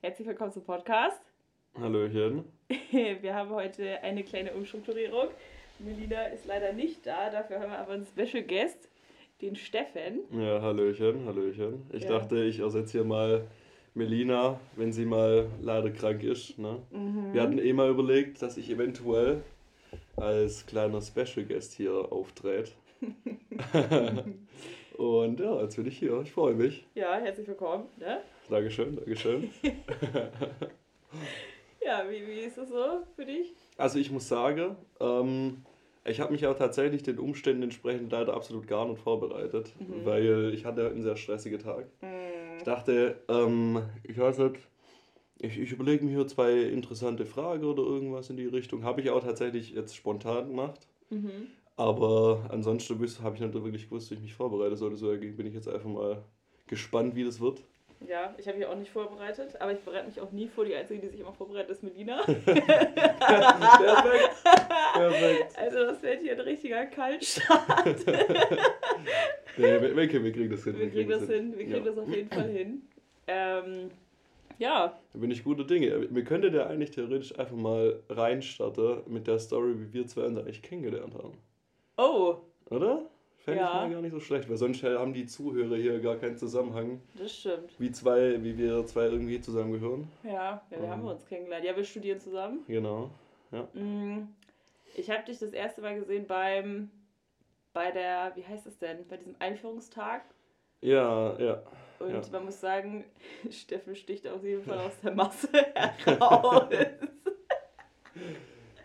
Herzlich willkommen zum Podcast. Hallöchen. Wir haben heute eine kleine Umstrukturierung. Melina ist leider nicht da, dafür haben wir aber einen Special Guest, den Steffen. Ja, Hallöchen, Hallöchen. Ich Ja. dachte, ich ersetze hier mal Melina, wenn sie mal leider krank ist. Ne? Mhm. Wir hatten eh mal überlegt, dass ich eventuell als kleiner Special Guest hier auftrete. Und ja, jetzt bin ich hier. Ich freue mich. Ja, herzlich willkommen. Ne? Dankeschön, Dankeschön. Ja, wie, wie ist das so für dich? Also ich muss sagen, ähm, ich habe mich ja tatsächlich den Umständen entsprechend leider absolut gar nicht vorbereitet, Mhm. weil ich hatte einen sehr stressigen Tag. Mm, Ich dachte, ähm, ich weiß nicht, ich, ich überlege mir hier zwei interessante Fragen oder irgendwas in die Richtung. Habe ich auch tatsächlich jetzt spontan gemacht. Mhm. Aber ansonsten habe ich nicht wirklich gewusst, wie ich mich vorbereiten sollte. So dagegen bin ich jetzt einfach mal gespannt, wie das wird. Ja, ich habe mich auch nicht vorbereitet, aber ich bereite mich auch nie vor. Die Einzige, die sich immer vorbereitet, ist Melina. Perfekt. Perfekt. Also das wird hier ein richtiger Kaltstart. Nee, wir, wir, wir kriegen das hin. Wir kriegen das hin, wir kriegen Ja. das auf jeden Fall hin. Ähm, ja, Da bin ich guter Dinge. Wir könnten ja eigentlich theoretisch einfach mal reinstarten mit der Story, wie wir zwei uns eigentlich kennengelernt haben. oh, Oder? Fände Ja. ich mal gar nicht so schlecht, weil sonst haben die Zuhörer hier gar keinen Zusammenhang, das stimmt. wie zwei, wie wir zwei irgendwie zusammengehören. Ja, ja wie Mhm. haben wir uns kennengelernt? Ja, wir studieren zusammen. Genau. Mm, Ich habe dich das erste Mal gesehen beim, bei der, wie heißt das denn, bei diesem Einführungstag. Ja, ja. Und Ja. man muss sagen, Steffen sticht auf jeden Fall aus der Masse heraus.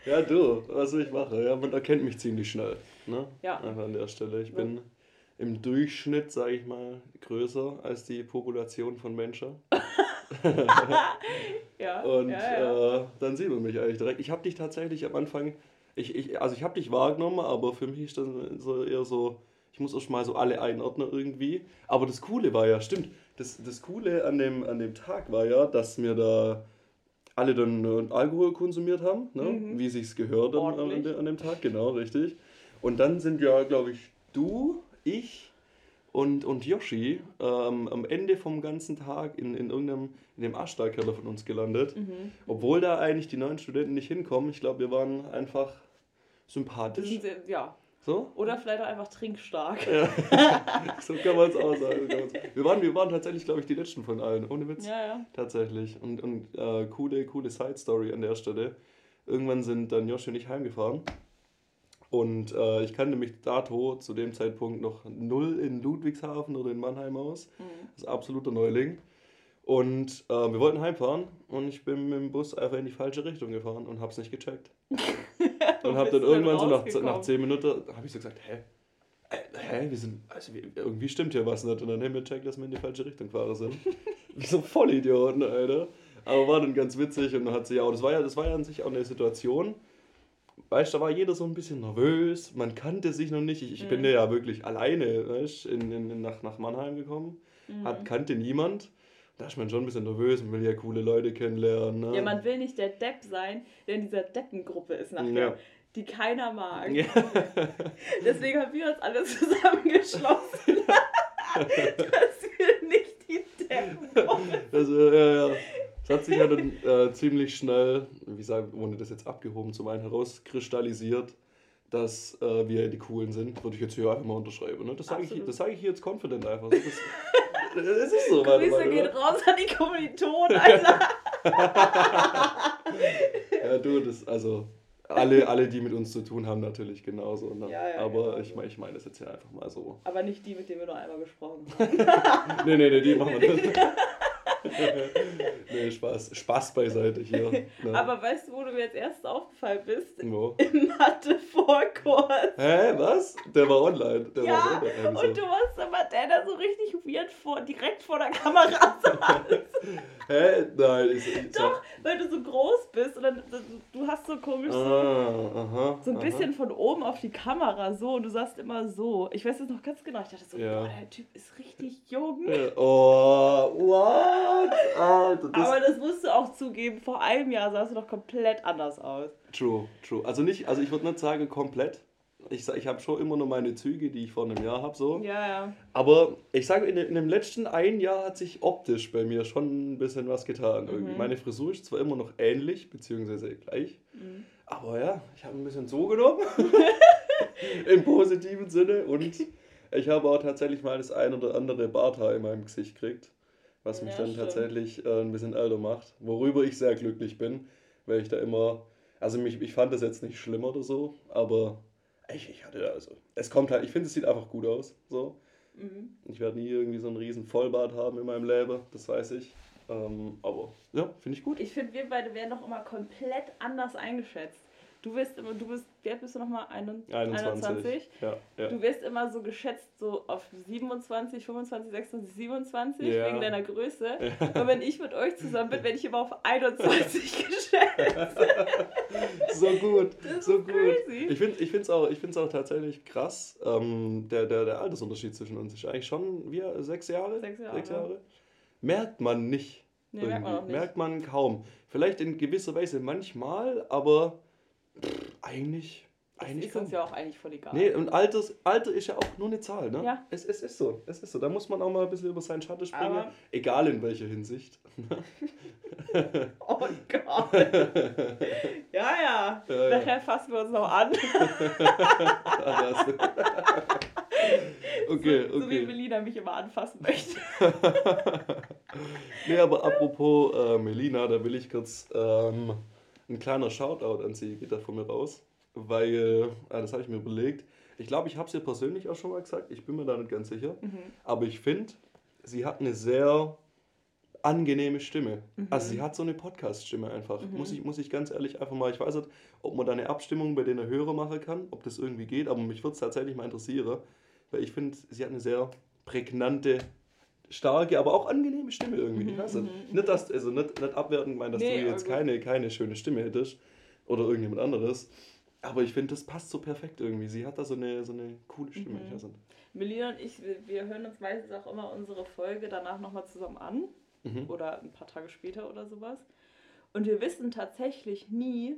Ja, du, was ich machen? Ja, man erkennt mich ziemlich schnell. Ne? Ja. Einfach an der Stelle. Ich Ja. bin im Durchschnitt, sage ich mal, größer als die Population von Menschen. ja, Und ja, ja. Äh, dann sieht man mich eigentlich direkt. Ich habe dich tatsächlich am Anfang, ich, ich, also ich habe dich wahrgenommen, aber für mich ist das so eher so, ich muss erst mal so alle einordnen irgendwie. Aber das Coole war ja, stimmt, das, das Coole an dem, an dem Tag war ja, dass wir da alle dann äh, Alkohol konsumiert haben, ne? Mhm. wie sich's gehört an, an, an dem Tag, genau, richtig. Und dann sind ja, glaube ich, du, ich und, und Yoshi ähm, am Ende vom ganzen Tag in, in irgendeinem, in dem Arschstarkeller von uns gelandet. Mhm. Obwohl da eigentlich die neuen Studenten nicht hinkommen. Ich glaube, wir waren einfach sympathisch. sehr, ja. So? Oder vielleicht auch einfach trinkstark. so kann man es auch sagen. so kann man's- Wir waren, wir waren tatsächlich, glaube ich, die letzten von allen. Ohne Witz. Ja, ja. Tatsächlich. Und, und äh, coole, coole Side-Story an der Stelle. Irgendwann sind dann Joshi und ich heimgefahren. Und äh, ich kannte mich dato zu dem Zeitpunkt noch null in Ludwigshafen oder in Mannheim aus. Mhm. Das ist absoluter Neuling. Und äh, wir wollten heimfahren und ich bin mit dem Bus einfach in die falsche Richtung gefahren und hab's nicht gecheckt. Und hab dann irgendwann so nach, nach 10 Minuten, habe ich so gesagt, hä? Äh, Hä, wir sind, also wir, irgendwie stimmt hier was nicht. Und dann haben wir gecheckt, dass wir in die falsche Richtung gefahren sind. Wie so Vollidioten, Alter. Aber war dann ganz witzig und dann hat sie ja auch, das war ja, das war ja an sich auch eine Situation, weißt du, da war jeder so ein bisschen nervös, man kannte sich noch nicht. Ich, ich bin Mhm. ja wirklich alleine, weißt, in, in, nach, nach Mannheim gekommen, Mhm. hat, kannte niemand. Da ist man schon ein bisschen nervös, man will ja coole Leute kennenlernen. Ne? Ja, man will nicht der Depp sein, der in dieser Deppengruppe ist nachher, Ja. die keiner mag. Ja. Deswegen haben wir uns alle zusammengeschlossen, dass wir nicht die Deppengruppe Also, ja, ja. Es hat sich ja dann äh, ziemlich schnell, wie sagen, ohne das jetzt abgehoben zu meinen, herauskristallisiert, dass äh, wir die Coolen sind. Würde ich jetzt hier einfach mal unterschreiben. Ne? Das sage ich, das sag ich hier jetzt confident einfach. Das, das ist so. Grüße mal, gehen oder? raus an die Kommilitonen, Alter. Ja, du, das, also, alle, alle, die mit uns zu tun haben, natürlich genauso. Ne? Ja, ja, Aber genau ich meine ich mein das jetzt hier einfach mal so. Aber nicht die, mit denen wir nur einmal gesprochen haben. Nee, nee, nee, die machen wir nicht. nee, Spaß. Spaß beiseite hier. Ne? Aber weißt du, wo du mir jetzt erst aufgefallen bist? Wo? Im Mathe-Vorkurs. Hä, was? Der war online. Der Ja, war online. Also. Und du warst immer der, der so richtig weird vor, direkt vor der Kamera saß. Hä? Nein, ich, ich Doch, weil du so groß bist und dann, du hast so komisch so, Ah, aha, so ein aha. bisschen von oben auf die Kamera so und du sagst immer so. Ich weiß das noch ganz genau. Ich dachte so, Ja. boah, der Typ ist richtig jung. Oh, what? Alter, das, Aber das musst du auch zugeben, vor einem Jahr sahst du doch komplett anders aus. true, true. Also nicht, also ich würde nicht sagen komplett, Ich, ich habe schon immer noch meine Züge, die ich vor einem Jahr habe. So. Ja, ja. Aber ich sage, in, in dem letzten ein Jahr hat sich optisch bei mir schon ein bisschen was getan. Irgendwie. Mhm. Meine Frisur ist zwar immer noch ähnlich, beziehungsweise gleich, Mhm. aber ja, ich habe ein bisschen zugenommen. Im positiven Sinne. Und ich habe auch tatsächlich mal das ein oder andere Barthaar in meinem Gesicht gekriegt, was mich Ja, dann stimmt. tatsächlich äh, ein bisschen älter macht. Worüber ich sehr glücklich bin, weil ich da immer. Also mich, ich fand das jetzt nicht schlimm oder so, aber ich, ich hatte da also. Es kommt halt, ich finde, es sieht einfach gut aus. So. Mhm. Ich werde nie irgendwie so einen riesen Vollbart haben in meinem Leben, das weiß ich. Ähm, aber ja, finde ich gut. Ich finde, wir beide werden noch immer komplett anders eingeschätzt. Du wirst immer, du bist, wie alt bist du nochmal? 21. 21? Ja, ja. Du wirst immer so geschätzt, so auf 27, 25, 26, 27 Ja. wegen deiner Größe. Ja. Und wenn ich mit euch zusammen bin, werde ich immer auf 21 geschätzt. so gut, so gut. crazy. Ich finde es auch, ich find's auch tatsächlich krass. Ähm, der, der, der Altersunterschied zwischen uns ist eigentlich schon wie, sechs Jahre? Sechs Jahre, Sechs ja. Jahre? Merkt man nicht. Nee, merkt man auch nicht. Merkt man kaum. Vielleicht in gewisser Weise manchmal, aber pff, eigentlich, Das eigentlich ist uns ja auch eigentlich voll egal. Nee, und Alters, Alter ist ja auch nur eine Zahl, ne? Ja. Es, es ist so, es ist so. Da muss man auch mal ein bisschen über seinen Schatten springen, Aber- egal in welcher Hinsicht. Oh Gott. ja, ja. Ja, ja. Nachher fassen wir uns noch an. Ah, das- okay, so, so wie okay. Melina mich immer anfassen möchte. Nee, aber apropos äh, Melina, da will ich kurz ähm, ein kleiner Shoutout an sie geht da von mir raus, weil, äh, das habe ich mir überlegt, ich glaube, ich habe es ihr persönlich auch schon mal gesagt, ich bin mir da nicht ganz sicher, Mhm. aber ich finde, sie hat eine sehr angenehme Stimme. Also sie hat so eine Podcast-Stimme einfach, Mhm. muss, ich, muss ich ganz ehrlich einfach mal, ich weiß nicht, ob man da eine Abstimmung bei den Hörer machen kann, ob das irgendwie geht, aber mich würde es tatsächlich mal interessieren, weil ich finde, sie hat eine sehr prägnante starke, aber auch angenehme Stimme irgendwie. Ich weiß nicht. Nicht, dass, also nicht, nicht abwertend gemeint, dass Mhm, Nee, du jetzt keine, keine schöne Stimme hättest oder irgendjemand anderes. Aber ich finde, das passt so perfekt irgendwie. Sie hat da so eine, so eine coole Stimme. Mhm. Ich weiß nicht. Melina und ich, wir, wir hören uns meistens auch immer unsere Folge danach nochmal zusammen an. Mhm. Oder ein paar Tage später oder sowas. Und wir wissen tatsächlich nie,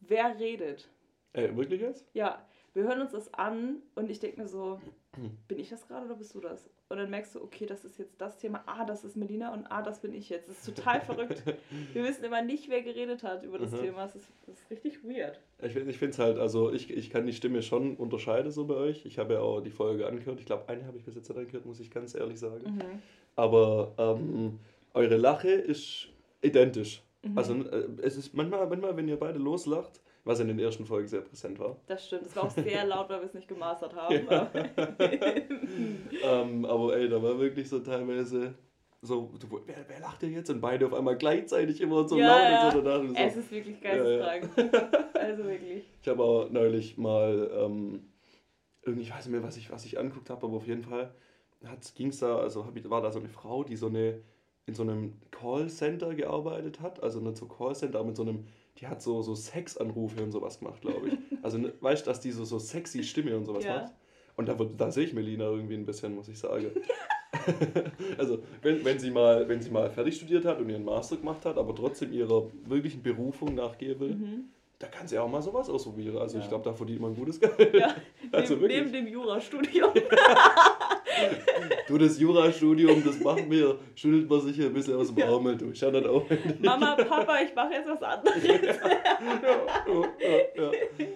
wer redet. Äh, wirklich jetzt? Ja, wir hören uns das an und ich denke mir so, bin ich das gerade oder bist du das? Und dann merkst du, okay, das ist jetzt das Thema, ah, das ist Melina und ah, das bin ich jetzt. Das ist total verrückt. Wir wissen immer nicht, wer geredet hat über das Mhm. Thema. Das ist, das ist richtig weird. Ich, ich finde es halt, also ich, ich kann die Stimme schon unterscheiden so bei euch. Ich habe ja auch die Folge angehört. Ich glaube, eine habe ich bis jetzt nicht angehört, muss ich ganz ehrlich sagen. Mhm. Aber ähm, eure Lache ist identisch. Mhm. Also äh, es ist manchmal, manchmal, wenn ihr beide loslacht, was in den ersten Folgen sehr präsent war. Das stimmt. Es war auch sehr laut, weil wir es nicht gemastert haben. aber- ähm, aber ey, da war wirklich so teilweise so, du, wer, wer lacht denn jetzt? Und beide auf einmal gleichzeitig immer so Ja, laut ja. und so danach. Und so. Es ist wirklich geisteskrank. Also wirklich. Ich habe auch neulich mal, ähm, irgendwie, ich weiß nicht mehr, was ich, was ich angeguckt habe, aber auf jeden Fall ging es da, also hab ich, war da so eine Frau, die so eine in so einem Callcenter gearbeitet hat, also nicht so Callcenter, aber mit so einem, die hat so, so Sexanrufe und sowas gemacht, glaube ich. Also ne, weißt du, dass die so, so sexy Stimme und sowas Ja. macht. Und da, da sehe ich Melina irgendwie ein bisschen, muss ich sagen. also, wenn, wenn, sie mal, wenn sie mal fertig studiert hat und ihren Master gemacht hat, aber trotzdem ihrer wirklichen Berufung nachgehen will, Mhm. da kann sie auch mal sowas ausprobieren. Also Ja. ich glaube, da verdient man gutes Geld. Ja, Also neben, neben dem Jurastudium. Du, das Jurastudium, das machen wir, schüttelt man sich hier ein bisschen aus dem Ja. Ärmel. Du, ich schau das auch. Mama, Papa, ich mache jetzt was anderes. ja, ja, ja, ja.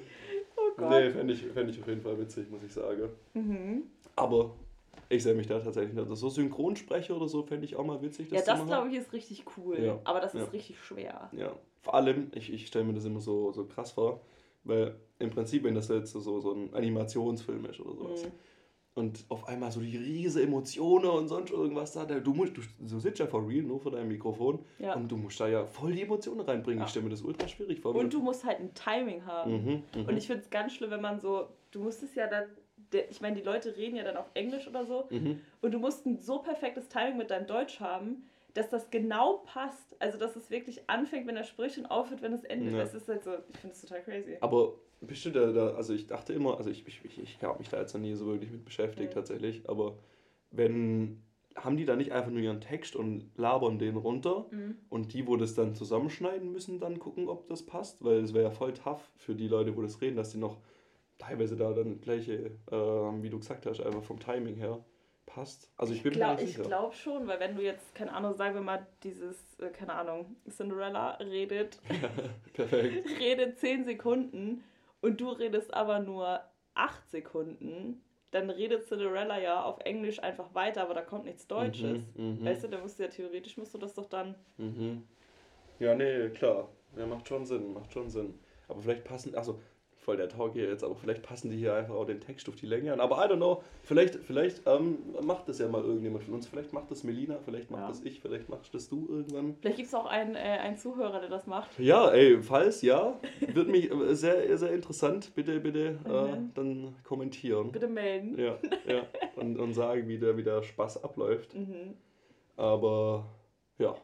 Oh Gott. Nee, fände ich, fänd ich auf jeden Fall witzig, muss ich sagen. Mhm. Aber ich sehe mich da tatsächlich nicht. Also so Synchronsprecher oder so fände ich auch mal witzig. Ja, zu das glaube ich ist richtig cool. Ja. Aber das ist Ja. richtig schwer. Ja, vor allem, ich, ich stelle mir das immer so, so krass vor, weil im Prinzip, wenn das jetzt so, so ein Animationsfilm ist oder sowas, Mhm. Und auf einmal so die riese Emotionen und sonst irgendwas da, du musst, du, du sitzt ja for real nur vor deinem Mikrofon Ja. und du musst da ja voll die Emotionen reinbringen. Ja. Ich stelle mir das ultra schwierig vor. Und du musst halt ein Timing haben. mhm, mhm. Und ich finde es ganz schlimm, wenn man so, du musst es ja dann, ich meine, die Leute reden ja dann auf Englisch oder so, mhm. und du musst ein so perfektes Timing mit deinem Deutsch haben, dass das genau passt. Also, dass es wirklich anfängt, wenn er spricht und aufhört, wenn es endet. Ja. Es ist halt so, ich finde es total crazy. Aber bist du da, also ich dachte immer, also ich, ich, ich, ich habe mich da jetzt noch nie so wirklich mit beschäftigt Mhm. tatsächlich, aber wenn, haben die da nicht einfach nur ihren Text und labern den runter Mhm. und die, wo das dann zusammenschneiden müssen, dann gucken, ob das passt? Weil es wäre ja voll tough für die Leute, wo das reden, dass die noch teilweise da dann gleiche, äh, wie du gesagt hast, einfach vom Timing her passt. Also ich bin ich glaub, Ich glaube schon, weil wenn du jetzt, keine Ahnung, sagen wir mal, dieses, äh, keine Ahnung, Cinderella redet, ja, perfekt. redet 10 Sekunden und du redest aber nur 8 Sekunden, dann redet Cinderella ja auf Englisch einfach weiter, aber da kommt nichts Deutsches. Mhm, mh. Weißt du, da musst du ja theoretisch musst du das doch dann. Mhm. Ja, nee, klar. Ja, macht schon Sinn, macht schon Sinn. Aber vielleicht passen, also voll der Talk hier jetzt, aber vielleicht passen die hier einfach auch den Text auf die Länge an. Aber I don't know, vielleicht, vielleicht ähm, macht das ja mal irgendjemand von uns. Vielleicht macht das Melina, vielleicht macht ja. das ich, vielleicht machst das du irgendwann. Vielleicht gibt es auch einen, äh, einen Zuhörer, der das macht. Ja, ey, falls ja, wird mich äh, sehr, sehr interessant. Bitte, bitte äh, dann kommentieren. Bitte melden. Ja, ja. Und, und sagen, wie der, wie der Spaß abläuft. Mhm. Aber ja.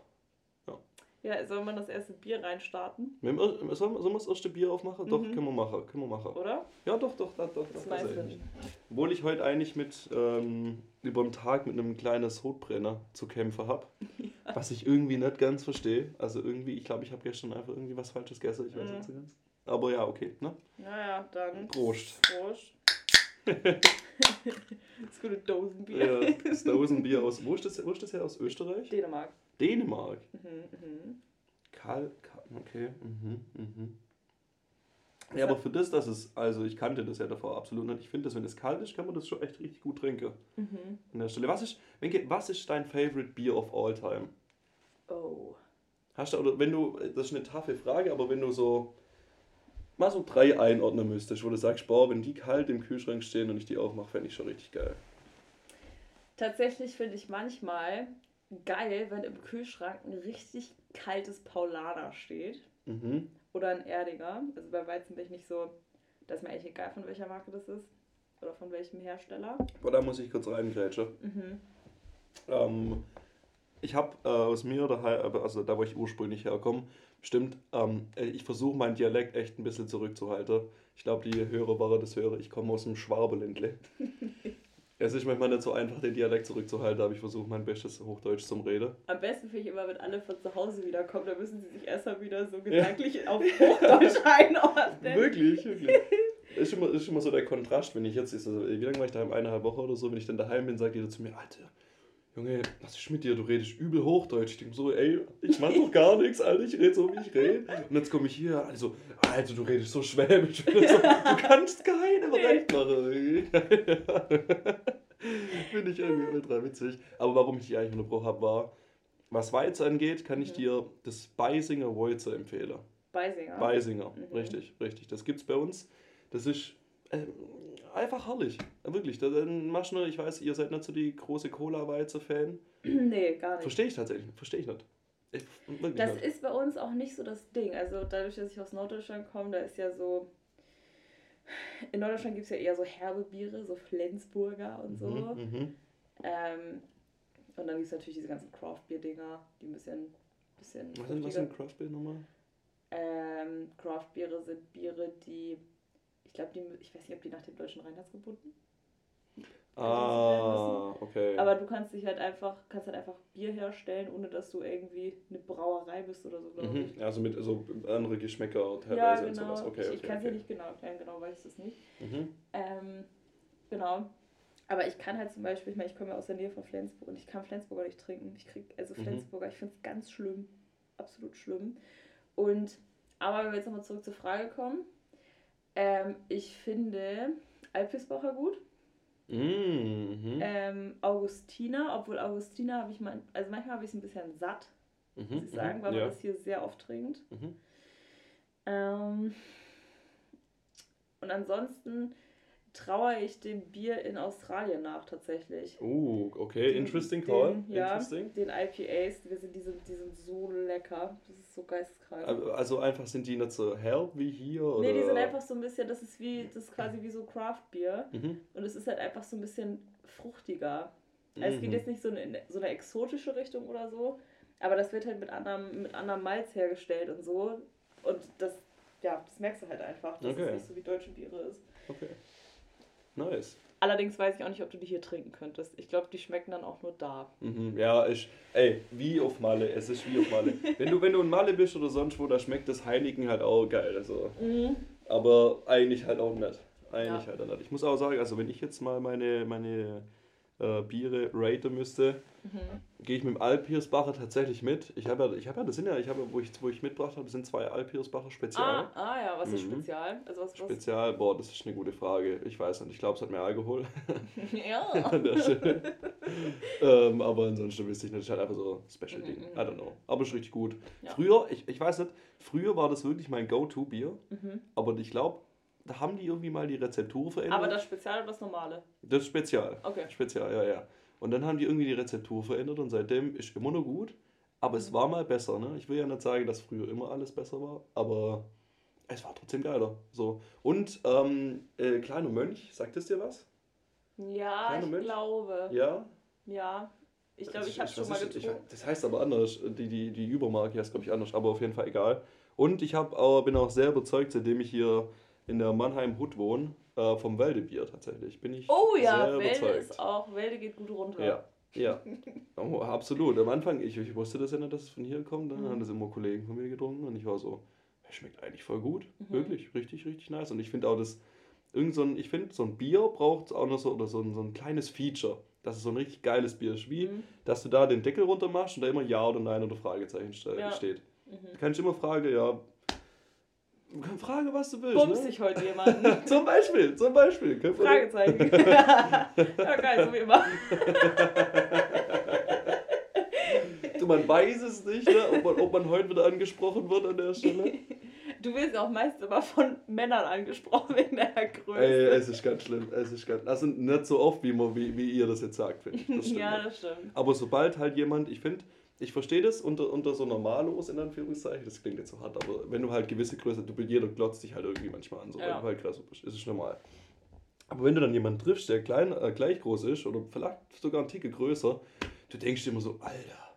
Ja, soll man das erste Bier reinstarten? Sollen wir das erste Bier aufmachen? Mhm. Doch, können wir machen. Können wir machen. Oder? Ja, doch, doch, doch. doch das, das ist Obwohl ich heute eigentlich mit ähm, über den Tag mit einem kleinen Sodbrenner zu kämpfen habe. Ja. Was ich irgendwie nicht ganz verstehe. Also irgendwie, ich glaube, ich habe gestern einfach irgendwie was Falsches gegessen. Ich weiß mhm. nicht so ganz. Aber ja, okay. Ne? Naja, dann. Prost. Prost. das gute Dosenbier. Ja, das Dosenbier aus. Wo ist das, wo ist das her? Aus Österreich? Dänemark. Dänemark? Mhm, mhm. Karl, okay. Mhm, mhm. Ja, aber für das, dass es, also ich kannte das ja davor absolut nicht. Ich finde, dass wenn es kalt ist, kann man das schon echt richtig gut trinken. Mhm. An der Stelle. Was ist, Wenke, was ist dein Favorite Beer of all time? Oh. Hast du, oder wenn du, das ist eine taffe Frage, aber wenn du so mal so drei einordnen müsstest, wo du sagst, boah, wenn die kalt im Kühlschrank stehen und ich die aufmache, fände ich schon richtig geil. Tatsächlich finde ich manchmal geil, wenn im Kühlschrank ein richtig kaltes Paulaner steht. Mhm. Oder ein Erdinger. Also bei Weizen bin ich nicht so, da ist mir eigentlich egal, von welcher Marke das ist. Oder von welchem Hersteller. Boah, da muss ich kurz reingrätschen. Mhm. Ähm, ich habe äh, aus mir daheim, also da wo ich ursprünglich herkomme, stimmt, ähm, ich versuche meinen Dialekt echt ein bisschen zurückzuhalten. Ich glaube, die Hörer waren das höre, ich komme aus dem Schwabeländle. Es ist manchmal nicht so einfach, den Dialekt zurückzuhalten, aber ich versuche mein bestes Hochdeutsch zum Reden. Am besten finde ich immer, wenn alle von zu Hause wiederkommen, da müssen sie sich erstmal wieder so gedanklich ja. auf Hochdeutsch einordnen. Wirklich, wirklich. ist immer, ist immer so der Kontrast, wenn ich jetzt, also, wie lange war ich daheim? Eineinhalb Wochen oder so, wenn ich dann daheim bin, sagt jeder zu mir, Alter, Junge, was ist mit dir? Du redest übel Hochdeutsch. Ich denke so, ey, ich mach doch gar nichts, Alter, ich rede so, wie ich rede. Und jetzt komme ich hier, also, Alter, du redest so schwäbisch. So, du kannst keine recht machen. Finde ich irgendwie ultra witzig. Aber warum ich dich eigentlich unterbrochen habe, war, was Weiz angeht, kann ich mhm. dir das Beisinger Weizer empfehlen. Beisinger? Beisinger, mhm. richtig, richtig. Das gibt's bei uns. Das ist äh, einfach herrlich. Wirklich. Dann machst du, ich weiß, ihr seid nicht so die große Cola-Weizer-Fan. nee, gar nicht. Verstehe ich tatsächlich. Verstehe ich nicht. Ich, das nicht. ist bei uns auch nicht so das Ding. Also dadurch, dass ich aus Norddeutschland komme, da ist ja so. In Norddeutschland gibt es ja eher so herbe Biere, so Flensburger und so. Mhm, mhm. ähm, und dann gibt es natürlich diese ganzen Craft-Bier-Dinger, die ein bisschen. bisschen was, sind, was sind Craft-Bier nochmal? Ähm, Craft-Biere sind Biere, die ich glaube, ich weiß nicht, ob die nach dem deutschen Reinheitsgebunden. Ah, okay. Aber du kannst dich halt einfach, kannst halt einfach Bier herstellen, ohne dass du irgendwie eine Brauerei bist oder so, glaube mhm. ich. Also mit so andere Geschmäcker teilweise ja, genau. und sowas. Okay, ich, okay, ich kann es okay. nicht genau erklären, genau weiß ich es nicht. Mhm. Ähm, genau. Aber ich kann halt zum Beispiel, ich meine, ich komme ja aus der Nähe von Flensburg und ich kann Flensburger nicht trinken. Ich krieg, also mhm. Flensburger, mhm. ich finde es ganz schlimm. Absolut schlimm. Und, aber wenn wir jetzt nochmal zurück zur Frage kommen, ähm, ich finde Alpisbacher gut. Mhm. Ähm, Augustina, obwohl Augustina habe ich mal, also manchmal habe ich es ein bisschen satt, mhm, muss ich sagen, weil ja. man das hier sehr oft trinkt. Mhm. Ähm, und ansonsten traue ich dem Bier in Australien nach tatsächlich. Oh, okay, den, interesting call. Den, ja, interesting. den IPAs, wir sind, die, sind, die sind so lecker. Das ist so geisteskrank. Also einfach sind die nicht so herb wie hier? Oder? Nee, die sind einfach so ein bisschen, das ist wie, das ist quasi wie so Craft Bier. Mhm. Und es ist halt einfach so ein bisschen fruchtiger. Also mhm. es geht mhm. jetzt nicht so in so eine exotische Richtung oder so, aber das wird halt mit anderem, mit anderem Malz hergestellt und so. Und das, ja, das merkst du halt einfach, dass okay. es nicht so wie deutsche Biere ist. Okay. Nice. Allerdings weiß ich auch nicht, ob du die hier trinken könntest. Ich glaube, die schmecken dann auch nur da. Mhm, ja, ich, ey, wie auf Malle. Es ist wie auf Malle. wenn, du, wenn du in Malle bist oder sonst wo, da schmeckt das Heineken halt auch geil. Also. Mhm. Aber eigentlich halt auch nicht. Eigentlich ja. halt dann. Ich muss auch sagen, also wenn ich jetzt mal meine, meine äh, Biere raten müsste, mhm. gehe ich mit dem Alpirsbacher tatsächlich mit. Ich habe ja, ich habe ja, das sind ja, ich habe, wo ich, wo ich mitgebracht habe, das sind zwei Alpirsbacher Spezial. Ah, ah ja, was ist mhm. Spezial? Also was, was? Spezial, boah, das ist eine gute Frage. Ich weiß nicht, ich glaube, es hat mehr Alkohol. ja. Ähm, aber ansonsten wüsste ich nicht, es ist halt einfach so ein Special-Ding. Mhm, mhm. I don't know. Aber ist richtig gut. Ja. Früher, ich, ich weiß nicht, früher war das wirklich mein Go-To-Bier. Mhm. Aber ich glaube, da haben die irgendwie mal die Rezeptur verändert. Aber das Spezial oder das Normale? Das Spezial. Okay. Spezial, ja, ja. Und dann haben die irgendwie die Rezeptur verändert und seitdem ist immer noch gut. Aber es mhm. war mal besser, ne? Ich will ja nicht sagen, dass früher immer alles besser war, aber es war trotzdem geiler. So. Und ähm, äh, Kleiner Mönch, sagt es dir was? Ja, Kleiner ich Mönch? glaube. Ja? Ja. Ich glaube, ich habe es schon mal getrunken. Ich, das heißt aber anders. Die, die, die Übermarke heißt, glaube ich, anders, aber auf jeden Fall egal. Und ich hab, aber, bin auch sehr überzeugt, seitdem ich hier in der Mannheim Hut wohne, äh, vom Wäldebier tatsächlich. Bin ich oh ja, sehr Wälde überzeugt. ist auch, Wälde geht gut runter. Ja, ja. Oh, absolut. Am Anfang, ich, ich wusste das ja nicht, dass es von hier kommt. Dann mhm. haben das immer Kollegen von mir getrunken und ich war so, es schmeckt eigentlich voll gut. Mhm. Wirklich, richtig, richtig nice. Und ich finde auch, dass irgend so ein, ich finde, so ein Bier braucht auch noch so, oder so ein, so ein kleines Feature. Dass es so ein richtig geiles Bier ist. Wie, mhm. dass du da den Deckel runter machst und da immer Ja oder Nein oder Fragezeichen ja. steht. Mhm. Da kann ich immer fragen, ja, Frage, was du willst. Bummst ne? sich heute jemanden? zum Beispiel, zum Beispiel. Fragezeichen. ja, geil, so wie immer. du, man weiß es nicht, ne? ob, man, ob man heute wieder angesprochen wird an der Stelle. Du wirst auch meist immer von Männern angesprochen wegen der Größe. Ey, es ist ganz schlimm. Es ist ganz, also nicht so oft, wie, man, wie, wie ihr das jetzt sagt, finde ich. Das ja, das stimmt. Aber sobald halt jemand, ich finde, ich verstehe das unter, unter so normalos in Anführungszeichen, das klingt jetzt so hart, aber wenn du halt gewisse Größe, du jeder glotzt dich halt irgendwie manchmal an, so ja. wenn du halt größer bist, ist es normal. Aber wenn du dann jemanden triffst, der klein, äh, gleich groß ist oder vielleicht sogar ein Ticke größer, du denkst dir immer so, Alter,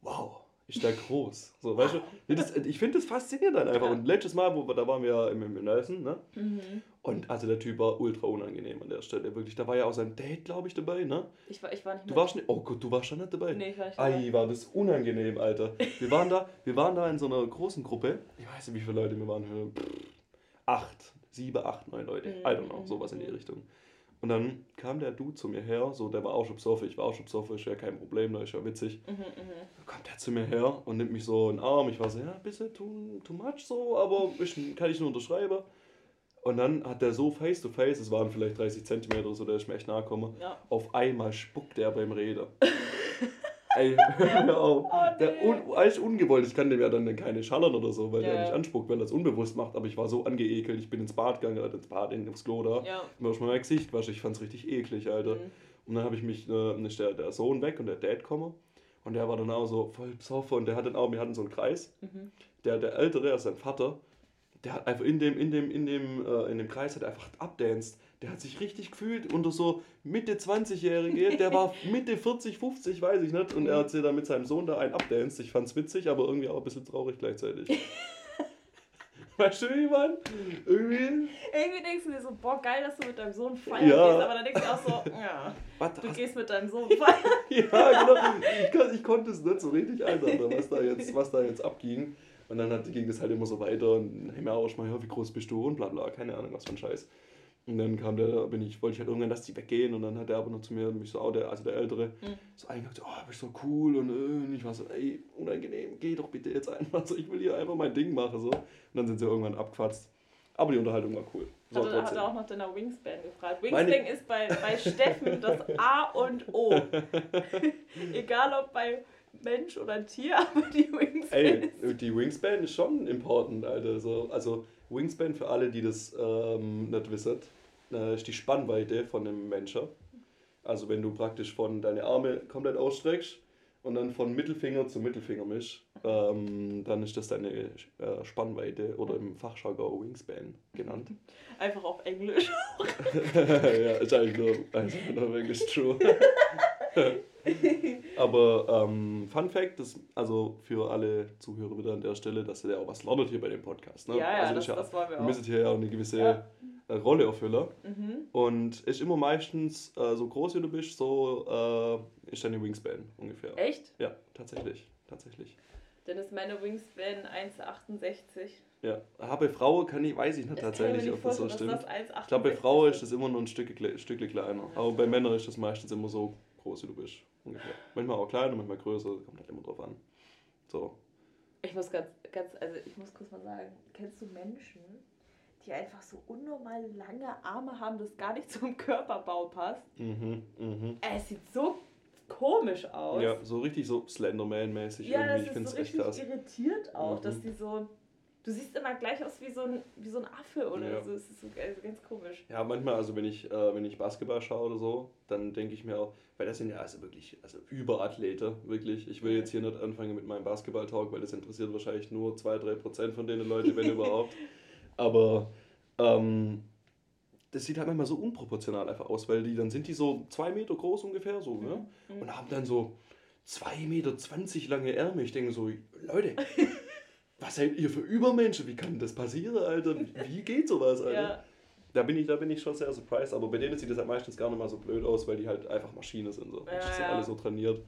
wow, ist der groß. So, weißt du, das, ich finde das faszinierend dann einfach. Ja. Und letztes Mal, wo wir, da waren wir im, im Nelson, ne? Mhm. Und also der Typ war ultra unangenehm an der Stelle. Wirklich, da war ja auch sein Date, glaube ich, dabei, ne? Ich war, ich war nicht Du warst nicht, oh Gott, du warst schon nicht dabei. Nee, ich war nicht dabei. Ei, war das unangenehm, Alter. Wir waren da, wir waren da in so einer großen Gruppe. Ich weiß nicht, wie viele Leute wir waren. Acht, sieben, acht, neun Leute. Mhm. I don't know, sowas in die Richtung. Und dann kam der Dude zu mir her, so der war auch schon besoffen, ich war auch schon besoffen, ist ja kein Problem, da ist ja witzig. Mhm, mh. Dann kommt der zu mir her und nimmt mich so in den Arm. Ich war so, ja, ein bisschen too, too much so, aber ich, kann ich nur unterschreiben. Und dann hat der so face to face, es waren vielleicht 30 Zentimeter oder so, der ist mir echt nahe gekommen. Ja. Auf einmal spuckt der beim Reden. Ey, hör auf. Oh, der un, alles ungewollt. Ich kann dem ja dann keine schallern oder so, weil ja. der nicht anspuckt, weil er es unbewusst macht. Aber ich war so angeekelt. Ich bin ins Bad gegangen, halt ins Bad, ins Klo da. Ja. Mir schon mal mein Gesicht waschen. Ich fand es richtig eklig, Alter. Mhm. Und dann habe ich mich, äh, ist der, der Sohn weg und der Dad komme. Und der war dann auch so voll besoffen und der hat dann auch, wir hatten so einen Kreis. Mhm. Der, der Ältere, also sein Vater, der hat einfach in dem, in dem, in dem, äh, in dem Kreis hat einfach abdanced der hat sich richtig gefühlt unter so Mitte 20-Jährige, der war Mitte 40, 50, weiß ich nicht. Und er hat sich da mit seinem Sohn da einen abdanced. Ich fand's witzig, aber irgendwie auch ein bisschen traurig gleichzeitig. Weißt du, wie man? Irgendwie. Irgendwie denkst du dir so, boah, geil, dass du mit deinem Sohn feiern ja. gehst, aber dann denkst du auch so, ja, was, du was? gehst mit deinem Sohn feiern. ja, genau. Ich, ich, konnte es nicht so richtig einordnen, was da jetzt, was da jetzt abging. Und dann hat, ging das halt immer so weiter und hey, mir auch schon mal, ja, wie groß bist du und bla bla, keine Ahnung, was für ein Scheiß. Und dann kam der, bin ich, wollte ich halt irgendwann, dass die weggehen und dann hat der aber noch zu mir, mich so, der, also der Ältere, mhm. so eingehakt, oh, bist so cool und, äh, und ich war so, ey, unangenehm, geh doch bitte jetzt einfach, so, ich will hier einfach mein Ding machen, so. Und dann sind sie irgendwann abgequatzt. Aber die Unterhaltung war cool. So, hat, er, hat er auch nach deiner Wingspan gefragt. Wingspan ist bei, bei Steffen das A und O. Egal ob bei Mensch oder Tier, aber die Wingspan. Ey, die Wingspan ist schon important, Alter. So, also Wingspan, für alle, die das ähm, nicht wissen, äh, ist die Spannweite von einem Menschen. Also wenn du praktisch von deine Arme komplett ausstreckst und dann von Mittelfinger zu Mittelfinger mischst, ähm, dann ist das deine äh, Spannweite oder im Fachjargon Wingspan genannt. Einfach auf Englisch. ja, ist eigentlich nur, also nur auf Englisch true. Aber ähm, Fun Fact, das, also für alle Zuhörer wieder an der Stelle, dass ihr ja auch was lernt hier bei dem Podcast. Ne? Ja, ja, also das, ja, das wollen wir auch. Wir müssen hier ja auch eine gewisse ja. Äh, Rolle erfüllen. Mhm. Und ist immer meistens äh, so groß wie du bist, so äh, ist deine Wingspan ungefähr. Echt? Ja, tatsächlich. tatsächlich. Dann ist meine Wingspan 1,68. Ja, bei Frau kann ich, weiß ich nicht tatsächlich, ob das so stimmt. Das ich glaube, bei Frau ist das immer nur ein Stück, kleiner. Ja, aber bei Männern ist das meistens immer so groß, wie du bist. Ungefähr. Manchmal auch kleiner, manchmal größer, kommt halt immer drauf an. So. Ich muss ganz, ganz, also ich muss kurz mal sagen, kennst du Menschen, die einfach so unnormal lange Arme haben, das gar nicht zum Körperbau passt? Mhm, mhm. Es sieht so komisch aus. Ja, so richtig so Slenderman-mäßig ja, irgendwie. Ich finde es so echt krass. irritiert auch, mhm. dass die so. Du siehst immer gleich aus wie so ein, wie so ein Affe oder ja. so. Es ist so also ganz komisch. Ja, manchmal, also wenn ich, äh, wenn ich Basketball schaue oder so, dann denke ich mir auch, weil das sind ja also wirklich also Überathlete, wirklich. Ich will jetzt hier nicht anfangen mit meinem Basketball-Talk, weil das interessiert wahrscheinlich nur 2-3% von denen Leute, wenn überhaupt. Aber ähm, das sieht halt manchmal so unproportional einfach aus, weil die, dann sind die so zwei Meter groß ungefähr, so, ne? Mhm. Und haben dann so zwei Meter zwanzig lange Ärmel. Ich denke so, Leute, was seid ihr für Übermenschen? Wie kann das passieren, Alter? Wie geht sowas, Alter? Ja. Da bin, ich, da bin ich schon sehr surprised, aber bei denen sieht das halt meistens gar nicht mal so blöd aus, weil die halt einfach Maschine sind. So. Ja, die sind ja. alle so trainiert.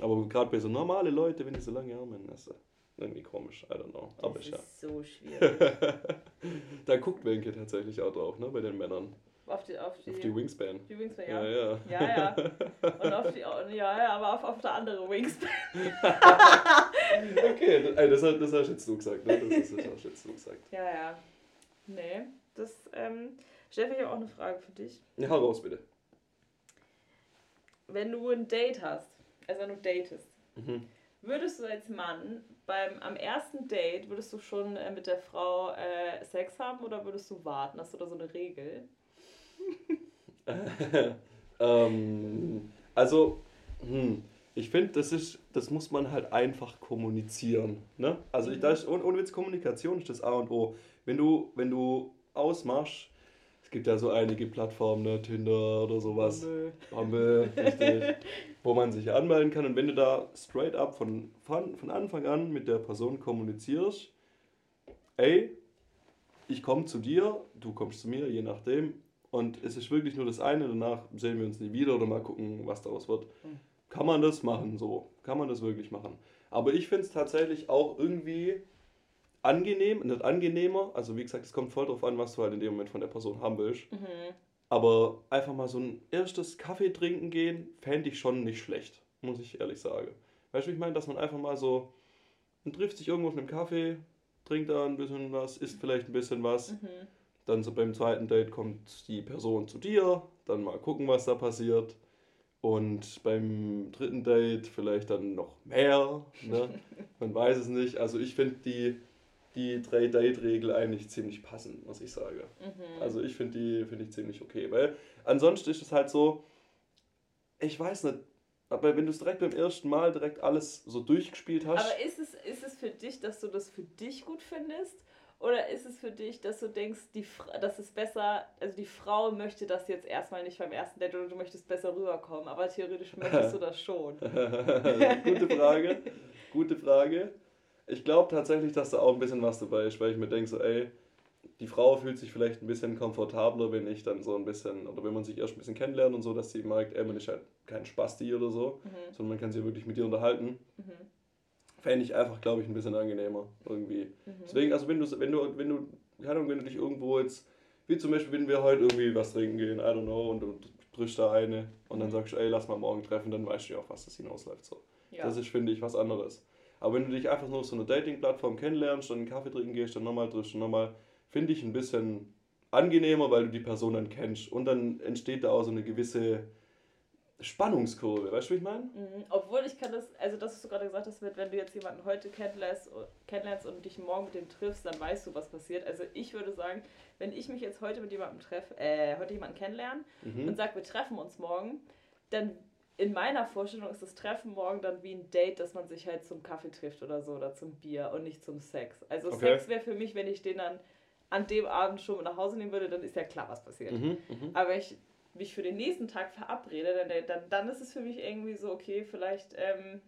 Aber gerade bei so normalen Leuten, wenn die so lange Arme haben, ist irgendwie komisch, I don't know. Aber das ist ja. so schwierig. da guckt Wenke tatsächlich auch drauf, ne, bei den Männern. Auf die, auf die, auf die Wingspan. Die Wingspan, ja. Ja, ja. ja, ja. Und auf die, ja, ja, aber auf, auf der andere Wingspan. okay, das, das, das hast jetzt du gesagt, ne? Das, ist, das hast jetzt du gesagt. Ja, ja. Nee, das, ähm, Steffi, ich habe auch eine Frage für dich. Ja, hau raus, bitte. Wenn du ein Date hast, also wenn du datest, mhm. würdest du als Mann beim, am ersten Date, würdest du schon äh, mit der Frau äh, Sex haben oder würdest du warten? Hast du da so eine Regel? ähm, also, hm, ich finde, das ist, das muss man halt einfach kommunizieren. Ne? Also, mhm. ich, da ist, ohne, ohne Witz, Kommunikation ist das A und O. Wenn du, wenn du ausmachst, es gibt ja so einige Plattformen, ne, Tinder oder sowas. Bumble. richtig. wo man sich anmelden kann. Und wenn du da straight up von, von, von Anfang an mit der Person kommunizierst, ey, ich komme zu dir, du kommst zu mir, je nachdem. Und es ist wirklich nur das eine, danach sehen wir uns nie wieder oder mal gucken, was daraus wird. Hm. Kann man das machen, so. Kann man das wirklich machen. Aber ich finde es tatsächlich auch irgendwie angenehm, nicht angenehmer. Also wie gesagt, es kommt voll drauf an, was du halt in dem Moment von der Person haben willst. Mhm. Aber einfach mal so ein erstes Kaffee trinken gehen, fände ich schon nicht schlecht, muss ich ehrlich sagen. Weißt du, ich meine, dass man einfach mal so, man trifft sich irgendwo auf einem Kaffee, trinkt da ein bisschen was, isst vielleicht ein bisschen was. Mhm. Dann so beim zweiten Date kommt die Person zu dir, dann mal gucken, was da passiert. Und beim dritten Date vielleicht dann noch mehr. Ne? Man weiß es nicht. Also ich finde die die Drei-Date-Regel eigentlich ziemlich passend, muss ich sagen. Mhm. Also ich finde die finde ich ziemlich okay, weil ansonsten ist es halt so, ich weiß nicht, aber wenn du es direkt beim ersten Mal direkt alles so durchgespielt hast. Aber ist es, ist es für dich, dass du das für dich gut findest? Oder ist es für dich, dass du denkst, die, dass es besser, also die Frau möchte das jetzt erstmal nicht beim ersten Date oder du möchtest besser rüberkommen, aber theoretisch möchtest du das schon? Gute Frage. Gute Frage. Ich glaube tatsächlich, dass da auch ein bisschen was dabei ist, weil ich mir denke, so, ey, die Frau fühlt sich vielleicht ein bisschen komfortabler, wenn ich dann so ein bisschen, oder wenn man sich erst ein bisschen kennenlernt und so, dass sie merkt, ey, man ist halt kein Spasti oder so, mhm. sondern man kann sich wirklich mit dir unterhalten. Mhm. Fände ich einfach, glaube ich, ein bisschen angenehmer irgendwie. Mhm. Deswegen, also wenn du, wenn du, wenn du, keine Ahnung, wenn du dich irgendwo jetzt, wie zum Beispiel, wenn wir heute irgendwie was trinken gehen, I don't know, und du triffst da eine und dann mhm. sagst du, ey, lass mal morgen treffen, dann weißt du ja auch, was das hinausläuft. So. Ja. Das ist, finde ich, was anderes. Aber wenn du dich einfach nur auf so einer Dating-Plattform kennenlernst, dann einen Kaffee trinken gehst, dann nochmal triffst, dann nochmal, finde ich ein bisschen angenehmer, weil du die Person dann kennst. Und dann entsteht da auch so eine gewisse Spannungskurve, weißt du, wie ich meine? Mhm. Obwohl ich kann das, also das, was du gerade gesagt hast, mit, wenn du jetzt jemanden heute kennenlernst, kennenlernst und dich morgen mit dem triffst, dann weißt du, was passiert. Also ich würde sagen, wenn ich mich jetzt heute mit jemandem treffe, äh, heute jemanden kennenlerne mhm. und sage, wir treffen uns morgen, dann in meiner Vorstellung ist das Treffen morgen dann wie ein Date, dass man sich halt zum Kaffee trifft oder so oder zum Bier und nicht zum Sex. Also okay. Sex wäre für mich, wenn ich den dann an dem Abend schon nach Hause nehmen würde, dann ist ja klar, was passiert. Mhm, mh. Aber ich mich für den nächsten Tag verabrede, dann, dann, dann ist es für mich irgendwie so, okay, vielleicht ähm,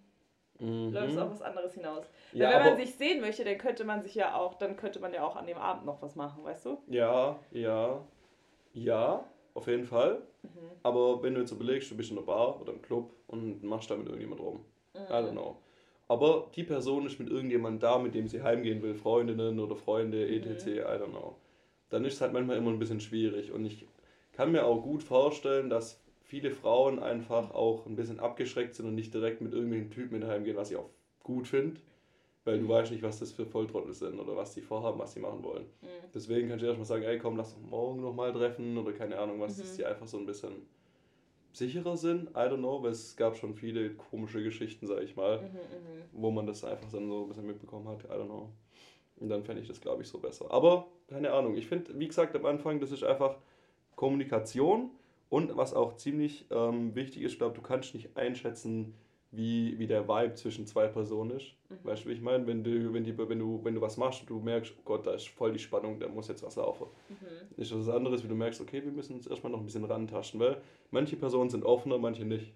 mhm. läuft es auf was anderes hinaus. Ja, wenn man sich sehen möchte, dann könnte man sich ja auch, dann könnte man ja auch an dem Abend noch was machen, weißt du? Ja, ja, ja, auf jeden Fall. Mhm. Aber wenn du jetzt überlegst, du bist in einer Bar oder im Club und machst da mit irgendjemand rum. Mhm. I don't know. aber die Person ist mit irgendjemandem da, mit dem sie heimgehen will, Freundinnen oder Freunde, etc., mhm. I don't know. Dann ist es halt manchmal immer ein bisschen schwierig. Und ich kann mir auch gut vorstellen, dass viele Frauen einfach auch ein bisschen abgeschreckt sind und nicht direkt mit irgendwelchen Typen mit heimgehen, was ich auch gut finde. Weil du weißt nicht, was das für Volltrottel sind oder was die vorhaben, was sie machen wollen. Mhm. Deswegen kannst du erstmal sagen, ey komm, lass uns morgen nochmal treffen oder keine Ahnung was, mhm. dass die einfach so ein bisschen sicherer sind. I don't know, weil es gab schon viele komische Geschichten, sag ich mal, mhm, mhm, wo man das einfach dann so ein bisschen mitbekommen hat. I don't know. Und dann fände ich das, glaube ich, so besser. Aber keine Ahnung. Ich finde, wie gesagt, am Anfang, das ist einfach Kommunikation und was auch ziemlich ähm, wichtig ist, ich glaube, du kannst nicht einschätzen, wie, wie der Vibe zwischen zwei Personen ist. Mhm. Weißt du, wie ich meine? Wenn du, wenn, die, wenn, du, wenn du was machst und du merkst, oh Gott, da ist voll die Spannung, da muss jetzt was laufen. Mhm. Ist was anderes, wie du merkst, okay, wir müssen uns erstmal noch ein bisschen rantaschen, weil manche Personen sind offener, manche nicht.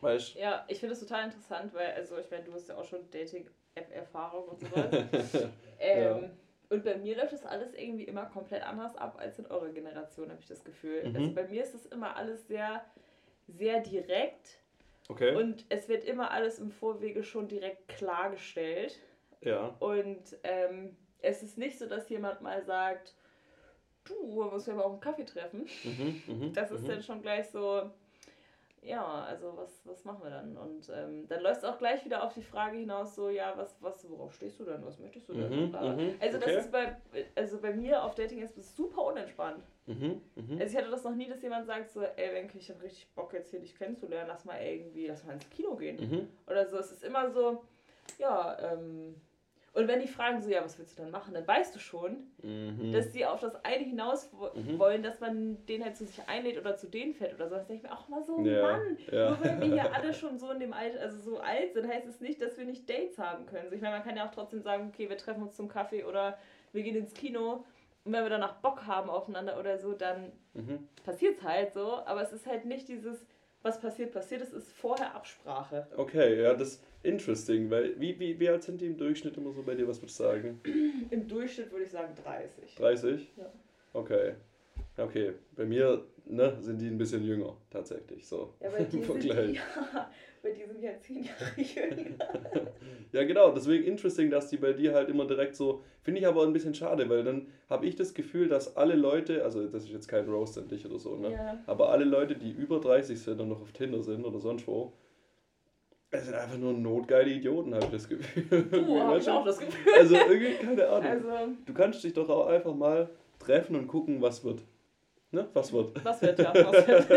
Weißt Ja, ich finde das total interessant, weil, also ich meine, du hast ja auch schon Dating-App-Erfahrung und sowas. ähm, ja. Und bei mir läuft das alles irgendwie immer komplett anders ab als in eurer Generation, habe ich das Gefühl. Mhm. Also bei mir ist das immer alles sehr, sehr direkt Okay. Und es wird immer alles im Vorwege schon direkt klargestellt. Ja. Und ähm, es ist nicht so, dass jemand mal sagt, du, wir müssen ja mal auf einen Kaffee treffen. Mhm, mh, das ist mh. dann schon gleich so, ja, also was, was machen wir dann? Und ähm, dann läuft es auch gleich wieder auf die Frage hinaus, so, ja, was, was, worauf stehst du denn? Was möchtest du denn? Mhm, mhm, also okay. das ist bei, also bei mir auf Dating ist es super unentspannt. Mhm, mh. Also ich hatte das noch nie, dass jemand sagt so, ey Wenke, ich habe richtig Bock jetzt hier dich kennenzulernen, lass mal irgendwie, lass mal ins Kino gehen. Mhm. Oder so. Es ist immer so, ja, ähm, und wenn die fragen so, ja, was willst du dann machen, dann weißt du schon, mhm. dass sie auf das eine hinaus mhm. wollen, dass man den halt zu sich einlädt oder zu denen fährt oder so. Das denke ich mir auch mal so, ja. Mann, ja. nur weil wir hier alle schon so in dem Alter, also so alt sind, heißt es nicht, dass wir nicht Dates haben können. Also ich meine, man kann ja auch trotzdem sagen, okay, wir treffen uns zum Kaffee oder wir gehen ins Kino. Und wenn wir danach Bock haben aufeinander oder so, dann mhm. passiert es halt so. Aber es ist halt nicht dieses, was passiert, passiert. Es ist vorher Absprache. Okay, ja, das Interesting, weil wie, wie, wie alt sind die im Durchschnitt immer so bei dir, was würdest du sagen? Im Durchschnitt würde ich sagen 30. 30? Ja. Okay. Okay, bei mir ne, sind die ein bisschen jünger, tatsächlich. So. Ja, bei dir, sind, die, ja, bei dir sind ja 10 Jahre jünger. ja, genau, deswegen interesting, dass die bei dir halt immer direkt so. Finde ich aber ein bisschen schade, weil dann habe ich das Gefühl, dass alle Leute, also das ist jetzt kein Roast an dich oder so, ne? Ja. Aber alle Leute, die über 30 sind und noch auf Tinder sind oder sonst wo, es sind einfach nur notgeile Idioten, habe ich das Gefühl. Oh, habe ich auch das Gefühl. Also irgendwie, keine Ahnung. Also, du kannst dich doch auch einfach mal treffen und gucken, was wird. Ne? Was wird? Was wird, ja. Was wird.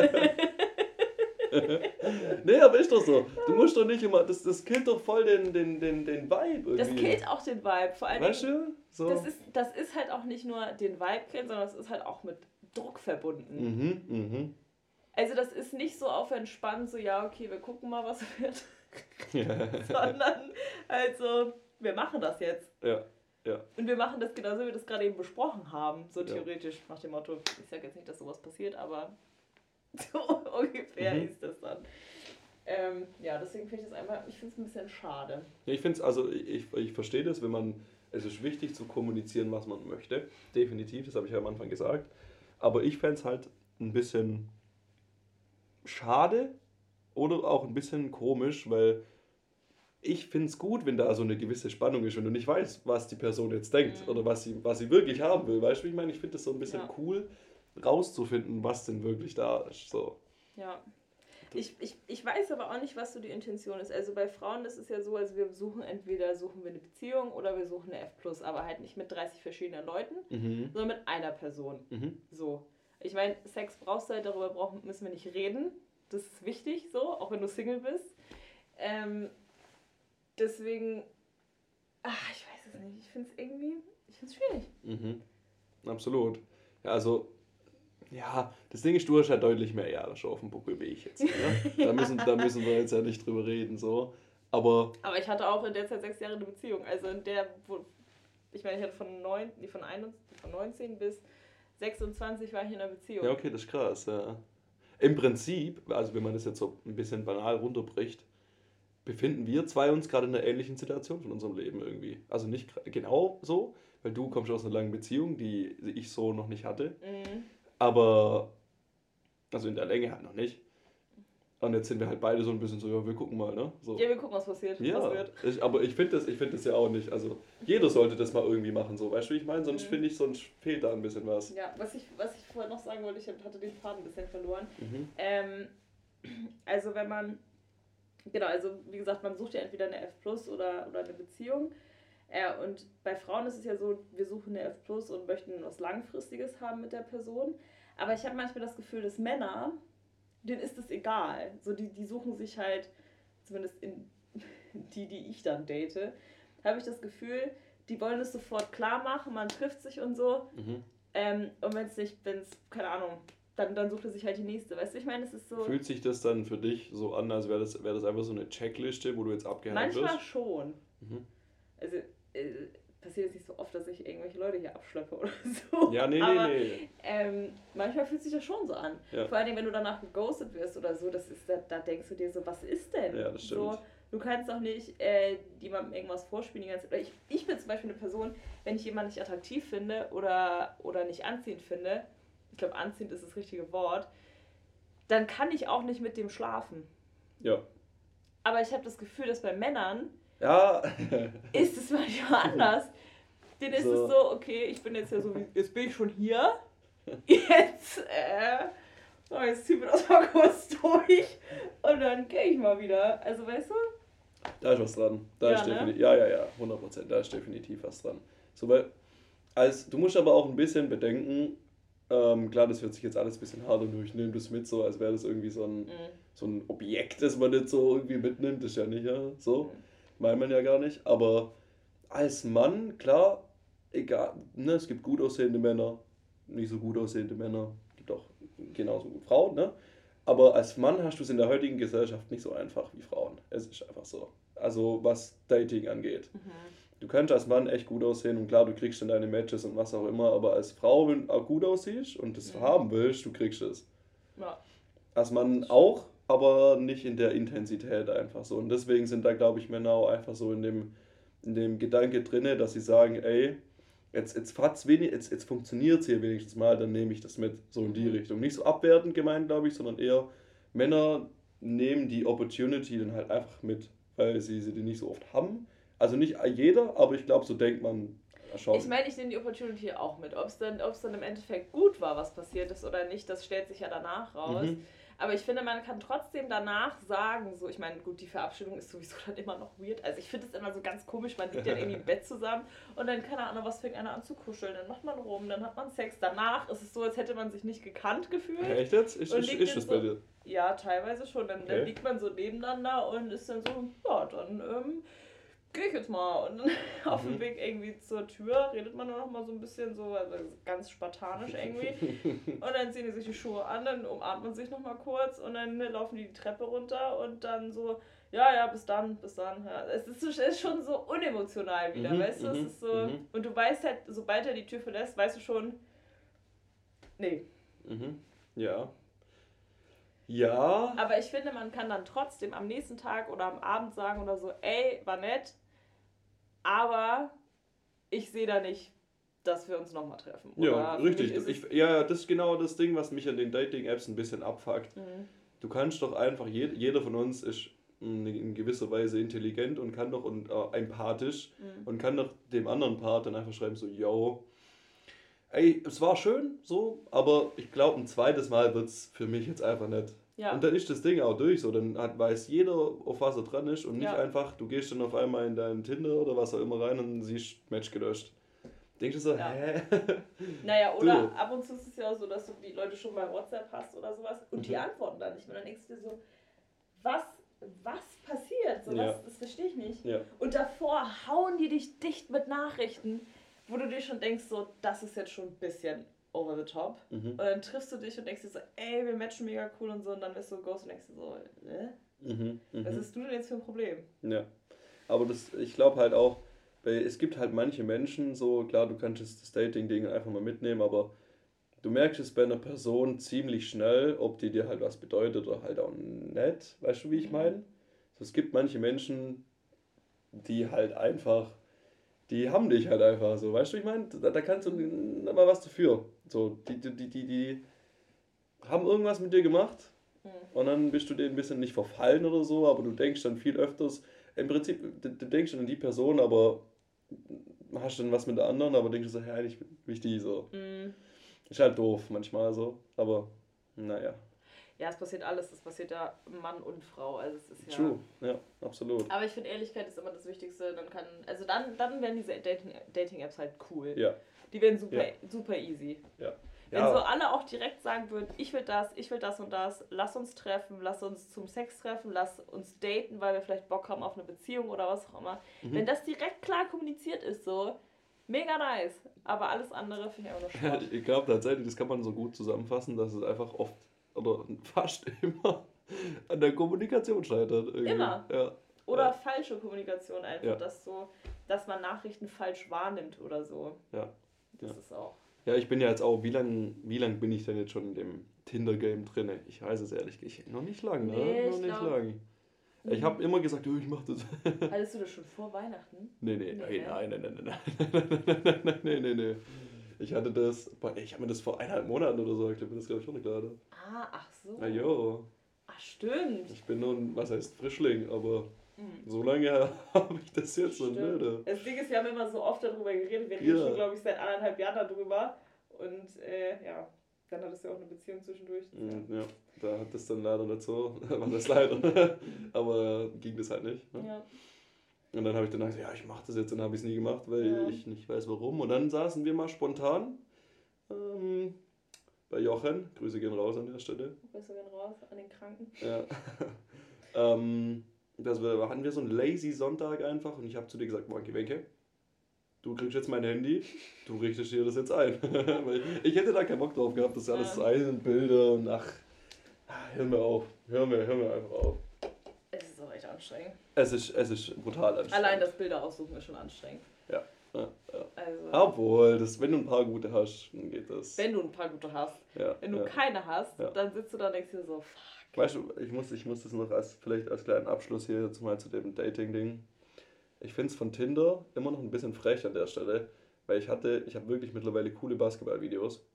nee, aber ist doch so. Du musst doch nicht immer, das, das killt doch voll den, den, den, den Vibe irgendwie. Das killt auch den Vibe. Vor allem, weißt du? So. Das, ist, das ist halt auch nicht nur den Vibe killen, sondern es ist halt auch mit Druck verbunden. Mhm, mhm. Also das ist nicht so auf entspannt, so ja, okay, wir gucken mal, was wird. sondern also, wir machen das jetzt. Ja. Ja. Und wir machen das genauso, wie wir das gerade eben besprochen haben, so theoretisch, nach dem Motto, ich sage jetzt nicht, dass sowas passiert, aber so ungefähr mhm. ist das dann. Ähm, ja, deswegen finde ich das einfach, ich finde es ein bisschen schade. Ja, ich finde es, also ich, ich verstehe das, wenn man, es ist wichtig zu kommunizieren, was man möchte, definitiv, das habe ich ja am Anfang gesagt, aber ich fände es halt ein bisschen schade, oder auch ein bisschen komisch, weil ich finde es gut, wenn da so eine gewisse Spannung ist und du nicht weißt, was die Person jetzt denkt mhm. oder was sie, was sie wirklich haben will. Weißt du, ich meine? Ich finde das so ein bisschen ja. cool, rauszufinden, was denn wirklich da ist. So. Ja. Ich, ich, ich weiß aber auch nicht, was so die Intention ist. Also bei Frauen ist es ja so, also wir suchen entweder suchen wir eine Beziehung oder wir suchen eine F+, aber halt nicht mit 30 verschiedenen Leuten, mhm. sondern mit einer Person. Mhm. So. Ich meine, Sex brauchst du halt, darüber brauchen, müssen wir nicht reden. Das ist wichtig, so, auch wenn du Single bist. Ähm, deswegen, ach, ich weiß es nicht. Ich finde es irgendwie, ich finde es schwierig. Mhm. Absolut. Ja, also, ja, das Ding ist, du hast ja deutlich mehr Jahre schon auf dem Buckel wie ich jetzt. Ne? ja. da, müssen, da müssen wir jetzt ja nicht drüber reden, so. Aber, Aber ich hatte auch in der Zeit sechs Jahre eine Beziehung. Also in der, wo, ich meine, ich hatte von, neun, von, ein, von 19 bis 26 war ich in einer Beziehung. Ja, okay, das ist krass, ja. Im Prinzip, also wenn man das jetzt so ein bisschen banal runterbricht, befinden wir zwei uns gerade in einer ähnlichen Situation von unserem Leben irgendwie. Also nicht genau so, weil du kommst aus einer langen Beziehung, die ich so noch nicht hatte. Mhm. Aber, also in der Länge halt noch nicht. Und jetzt sind wir halt beide so ein bisschen so, ja, wir gucken mal, ne? So. Ja, wir gucken, was passiert. Ja, was wird. Ich, aber ich finde das, find das ja auch nicht. Also, jeder sollte das mal irgendwie machen, so. Weißt du, wie ich meine? Sonst mhm. finde ich, sonst fehlt da ein bisschen was. Ja, was ich, was ich vorher noch sagen wollte, ich hatte den Faden ein bisschen verloren. Mhm. Ähm, also, wenn man, genau, also wie gesagt, man sucht ja entweder eine F Plus oder, oder eine Beziehung. Äh, und bei Frauen ist es ja so, wir suchen eine F Plus und möchten was Langfristiges haben mit der Person. Aber ich habe manchmal das Gefühl, dass Männer denen ist es egal. So, die, die suchen sich halt, zumindest in die, die ich dann date, habe ich das Gefühl, die wollen es sofort klar machen, man trifft sich und so. Mhm. Ähm, und wenn es nicht, wenn es, keine Ahnung, dann, dann sucht er sich halt die nächste. Weißt du, ich meine, es ist so. Fühlt sich das dann für dich so an, als wäre das, wär das einfach so eine Checkliste, wo du jetzt abgehakt wirst? Manchmal schon. Mhm. Also, äh, passiert es nicht so oft, dass ich irgendwelche Leute hier abschleppe oder so. Ja, nee, Aber, nee, nee. Ähm, manchmal fühlt sich das schon so an. Ja. Vor allem, wenn du danach geghostet wirst oder so, das ist, da, da denkst du dir so, was ist denn? Ja, das stimmt. So, du kannst doch nicht äh, jemandem irgendwas vorspielen die ganze Zeit. Ich, ich bin zum Beispiel eine Person, wenn ich jemanden nicht attraktiv finde oder, oder nicht anziehend finde, ich glaube, anziehend ist das richtige Wort, dann kann ich auch nicht mit dem schlafen. Ja. Aber ich habe das Gefühl, dass bei Männern ja. ist es manchmal anders. Den ist so. es so, okay, ich bin jetzt ja so, jetzt bin ich schon hier. Jetzt, äh, so, jetzt ziehen wir das mal kurz durch und dann gehe ich mal wieder. Also, weißt du? Da ist was dran. Da ja, ist ne? ja, ja, ja, 100 Prozent. Da ist definitiv was dran. So, weil, als, du musst aber auch ein bisschen bedenken, ähm, klar, das wird sich jetzt alles ein bisschen harder durch. Nimm das mit so, als wäre das irgendwie so ein, mhm. so ein Objekt, das man nicht so irgendwie mitnimmt. Das ist ja nicht ja, so. Mhm. Meint man ja gar nicht. Aber als Mann, klar, egal, ne, es gibt gut aussehende Männer, nicht so gut aussehende Männer, gibt auch genauso gut Frauen, ne? Aber als Mann hast du es in der heutigen Gesellschaft nicht so einfach wie Frauen. Es ist einfach so. Also was Dating angeht. Mhm. Du kannst als Mann echt gut aussehen und klar, du kriegst dann deine Matches und was auch immer, aber als Frau, wenn du auch gut aussiehst und das mhm. haben willst, du kriegst es. Ja. Als Mann auch, aber nicht in der Intensität einfach so. Und deswegen sind da, glaube ich, Männer auch einfach so in dem, in dem Gedanke drinne, dass sie sagen, ey, jetzt, jetzt, wenig, jetzt, jetzt funktioniert es hier wenigstens mal, dann nehme ich das mit, so in die mhm. Richtung. Nicht so abwertend gemeint, glaube ich, sondern eher Männer nehmen die Opportunity dann halt einfach mit, weil sie sie nicht so oft haben. Also nicht jeder, aber ich glaube, so denkt man schon. Ich meine, ich nehme die Opportunity auch mit. Ob es dann, dann im Endeffekt gut war, was passiert ist oder nicht, das stellt sich ja danach raus. Mhm. Aber ich finde, man kann trotzdem danach sagen, so, ich meine, gut, die Verabschiedung ist sowieso dann immer noch weird. Also ich finde es immer so ganz komisch, man liegt dann irgendwie im Bett zusammen und dann, keine Ahnung, was fängt einer an zu kuscheln, dann macht man rum, dann hat man Sex. Danach ist es so, als hätte man sich nicht gekannt gefühlt. Ja, echt jetzt? Ist, ist, ist das so, bei dir? Ja, teilweise schon. Dann, okay. dann liegt man so nebeneinander und ist dann so, ja, dann ähm, gehe ich jetzt mal. Und dann auf dem mhm. Weg irgendwie zur Tür redet man dann noch mal so ein bisschen so, also ganz spartanisch irgendwie. und dann ziehen die sich die Schuhe an, dann umarmt man sich noch mal kurz und dann laufen die die Treppe runter und dann so, ja, ja, bis dann, bis dann. Ja. Es, ist, es ist schon so unemotional wieder, mhm, weißt du? Es mhm, ist so, mhm. und du weißt halt, sobald er die Tür verlässt, weißt du schon, nee. Mhm. Ja. Ja. Aber ich finde, man kann dann trotzdem am nächsten Tag oder am Abend sagen oder so, ey, war nett, aber ich sehe da nicht, dass wir uns nochmal treffen. Oder ja, richtig. Ich, ja, das ist genau das Ding, was mich an den Dating-Apps ein bisschen abfuckt. Mhm. Du kannst doch einfach, jeder von uns ist in gewisser Weise intelligent und kann doch und äh, empathisch mhm. und kann doch dem anderen Part dann einfach schreiben, so, yo, ey, es war schön, so, aber ich glaube, ein zweites Mal wird es für mich jetzt einfach nicht. Ja. Und dann ist das Ding auch durch, so, dann hat, weiß jeder, auf was er dran ist und nicht ja. einfach, du gehst dann auf einmal in deinen Tinder oder was auch immer rein und siehst Match gelöscht. Denkst du so, ja. hä? Naja, oder du. ab und zu ist es ja auch so, dass du die Leute schon bei WhatsApp hast oder sowas und mhm. die antworten dann nicht mehr. Dann denkst du dir so, was, was passiert? So, ja. was, das verstehe ich nicht. Ja. Und davor hauen die dich dicht mit Nachrichten, wo du dir schon denkst, so, das ist jetzt schon ein bisschen over the top. Mhm. Und dann triffst du dich und denkst dir so, ey, wir matchen mega cool und so. Und dann bist du Ghost und denkst dir so, äh? Mhm, mh. Was hast du denn jetzt für ein Problem? Ja. Aber das, ich glaube halt auch, es gibt halt manche Menschen, so klar, du kannst das Dating-Ding einfach mal mitnehmen, aber du merkst es bei einer Person ziemlich schnell, ob die dir halt was bedeutet oder halt auch nicht. Weißt du, wie ich mhm. meine? So, es gibt manche Menschen, die halt einfach die haben dich halt einfach so, weißt du, ich meine, da, da kannst du mal was dafür. So, die, die, die, die haben irgendwas mit dir gemacht Mhm. Und dann bist du denen ein bisschen nicht verfallen oder so, aber du denkst dann viel öfters, im Prinzip, du, du denkst dann an die Person, aber hast dann was mit der anderen, aber denkst du so, ja, eigentlich wichtig so. Mhm. Ist halt doof manchmal so, aber naja. Ja, es passiert alles. Es passiert ja Mann und Frau. Also es ist ja. True, ja, absolut. Aber ich finde, Ehrlichkeit ist immer das Wichtigste. Dann kann, also dann, dann werden diese Dating-Apps halt cool. Ja. Die werden super, ja. super easy. Ja. Wenn ja. so alle auch direkt sagen würden, ich will das, ich will das und das, lass uns treffen, lass uns zum Sex treffen, lass uns daten, weil wir vielleicht Bock haben auf eine Beziehung oder was auch immer. Mhm. Wenn das direkt klar kommuniziert ist, so, mega nice. Aber alles andere finde ich auch noch Schrott. ich glaube tatsächlich, das kann man so gut zusammenfassen, dass es einfach oft oder fast immer an der Kommunikation scheitert. Irgendwie. Immer. Ja. Oder ja. falsche Kommunikation einfach, dass so, dass man Nachrichten falsch wahrnimmt oder so. Ja. Das ja. ist auch. Ja, ich bin ja jetzt auch, wie lange wie lang bin ich denn jetzt schon in dem Tinder-Game drin? Ich weiß es ehrlich gesagt noch nicht lange, ne? Nee, noch nicht lange. Ich habe immer gesagt, oh, ich mach das. Hattest du das schon vor Weihnachten? Nee, nee, nee nein, nein, nein, nein, nein, nein, nein, nein, nein, nein, nein. Ich hatte das, ich habe mir das vor eineinhalb Monaten oder so, ich glaube, das glaube ich schon gerade. Ah, ach so. Na jo. Ach, stimmt. Ich bin nun, was heißt Frischling, aber mhm. so lange habe ich das jetzt schon nicht. Das Ding ist, wir haben immer so oft darüber geredet, wir reden ja. schon, glaube ich, seit anderthalb Jahren darüber. Und äh, ja, dann hattest du ja auch eine Beziehung zwischendurch. Mhm, ja, da hat das dann leider nicht so, war das leider, aber ging das halt nicht. Ne? Ja. Und dann habe ich dann gesagt, ja, ich mache das jetzt, dann habe ich es nie gemacht, weil ja. ich nicht weiß warum. Und dann saßen wir mal spontan ähm, bei Jochen. Grüße gehen raus an der Stelle. Grüße gehen raus an den Kranken. Ja. ähm, das war, hatten wir so einen lazy Sonntag einfach und ich habe zu dir gesagt, Moinki Wenke, du kriegst jetzt mein Handy, du richtest dir das jetzt ein. ich hätte da keinen Bock drauf gehabt, das alles ja. ein und Bilder und ach, hör mir auf, hör mir, hör mir einfach auf echt anstrengend. Es ist, es ist brutal anstrengend. Allein das Bilder aussuchen ist schon anstrengend. Ja. ja, ja. Also, Obwohl, das, wenn du ein paar gute hast, dann geht das. Wenn du ein paar gute hast. Ja, wenn du keine hast, dann sitzt du da und denkst dir so, fuck. Weißt du, ich muss, ich muss das noch als, vielleicht als kleinen Abschluss hier jetzt mal zu dem Dating-Ding. Ich finde es von Tinder immer noch ein bisschen frech an der Stelle, weil ich hatte, ich habe wirklich mittlerweile coole Basketball-Videos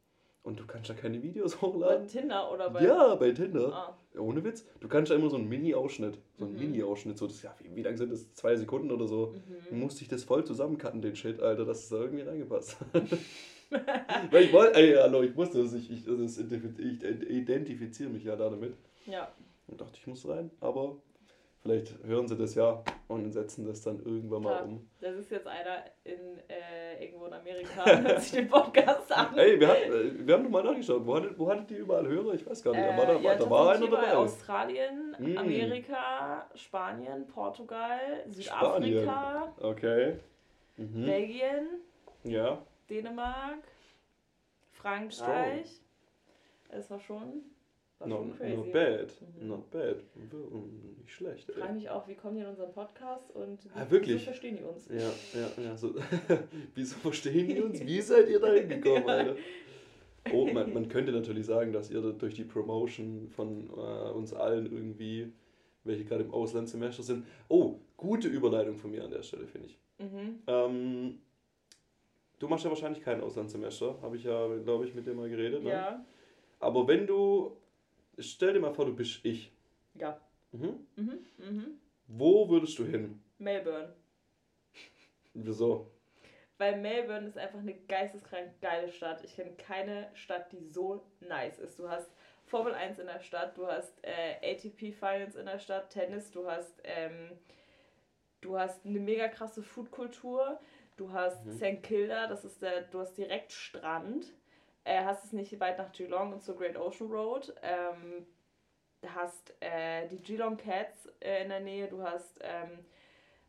und du kannst da keine Videos hochladen. Bei Tinder oder bei. Ja, bei Tinder. Ah. Ohne Witz. Du kannst da immer so einen Mini-Ausschnitt. So einen mhm. Mini-Ausschnitt. So, das, ja, wie, wie lang sind das? Zwei Sekunden oder so. Mhm. Du musst dich das voll zusammencutten, den Shit, Alter, dass es da irgendwie reingepasst. Weil ich wollte, ey, hallo, ich wusste das, ich, ich, das ich identifiziere mich ja da damit. Ja. Und dachte, ich muss rein, aber Vielleicht hören sie das ja und setzen das dann irgendwann mal ja, um. Das ist jetzt einer in, äh, irgendwo in Amerika, hört sich den Podcast an. Ey, wir, hat, äh, wir haben doch mal nachgeschaut. Wo hattet, wo hattet die überall Hörer? Ich weiß gar nicht. Äh, war da, ja, da war einer dabei. Australien, mm. Amerika, Spanien, Portugal, Südafrika. Spanien. Okay. Mhm. Belgien. Ja. Dänemark. Frankreich. Das war schon. War not, crazy. Not bad. Mhm. Not bad. Nicht schlecht. Ich frage mich auch, wie kommen die in unseren Podcast und wie, ah, wirklich? wieso verstehen die uns? Ja, ja, ja. So. wieso verstehen die uns? Wie seid ihr da hingekommen, ja. Alter? Oh, man, man könnte natürlich sagen, dass ihr durch die Promotion von äh, uns allen irgendwie, welche gerade im Auslandssemester sind. Oh, gute Überleitung von mir an der Stelle, finde ich. Mhm. Ähm, du machst ja wahrscheinlich kein Auslandssemester, habe ich ja, glaube ich, mit dir mal geredet. Ne? Ja. Aber wenn du stell dir mal vor, du bist ich. Ja. Mhm. Mhm. Mhm. Wo würdest du hin? Melbourne. Wieso? Weil Melbourne ist einfach eine geisteskrank geile Stadt. Ich kenne keine Stadt, die so nice ist. Du hast Formel 1 in der Stadt, du hast äh, ATP Finals in der Stadt, Tennis, du hast, ähm, du hast eine mega krasse Foodkultur, du hast mhm. St. Kilda, das ist der, du hast direkt Strand äh, hast es nicht weit nach Geelong und zur Great Ocean Road. Ähm, hast äh, die Geelong Cats äh, in der Nähe, du hast ähm,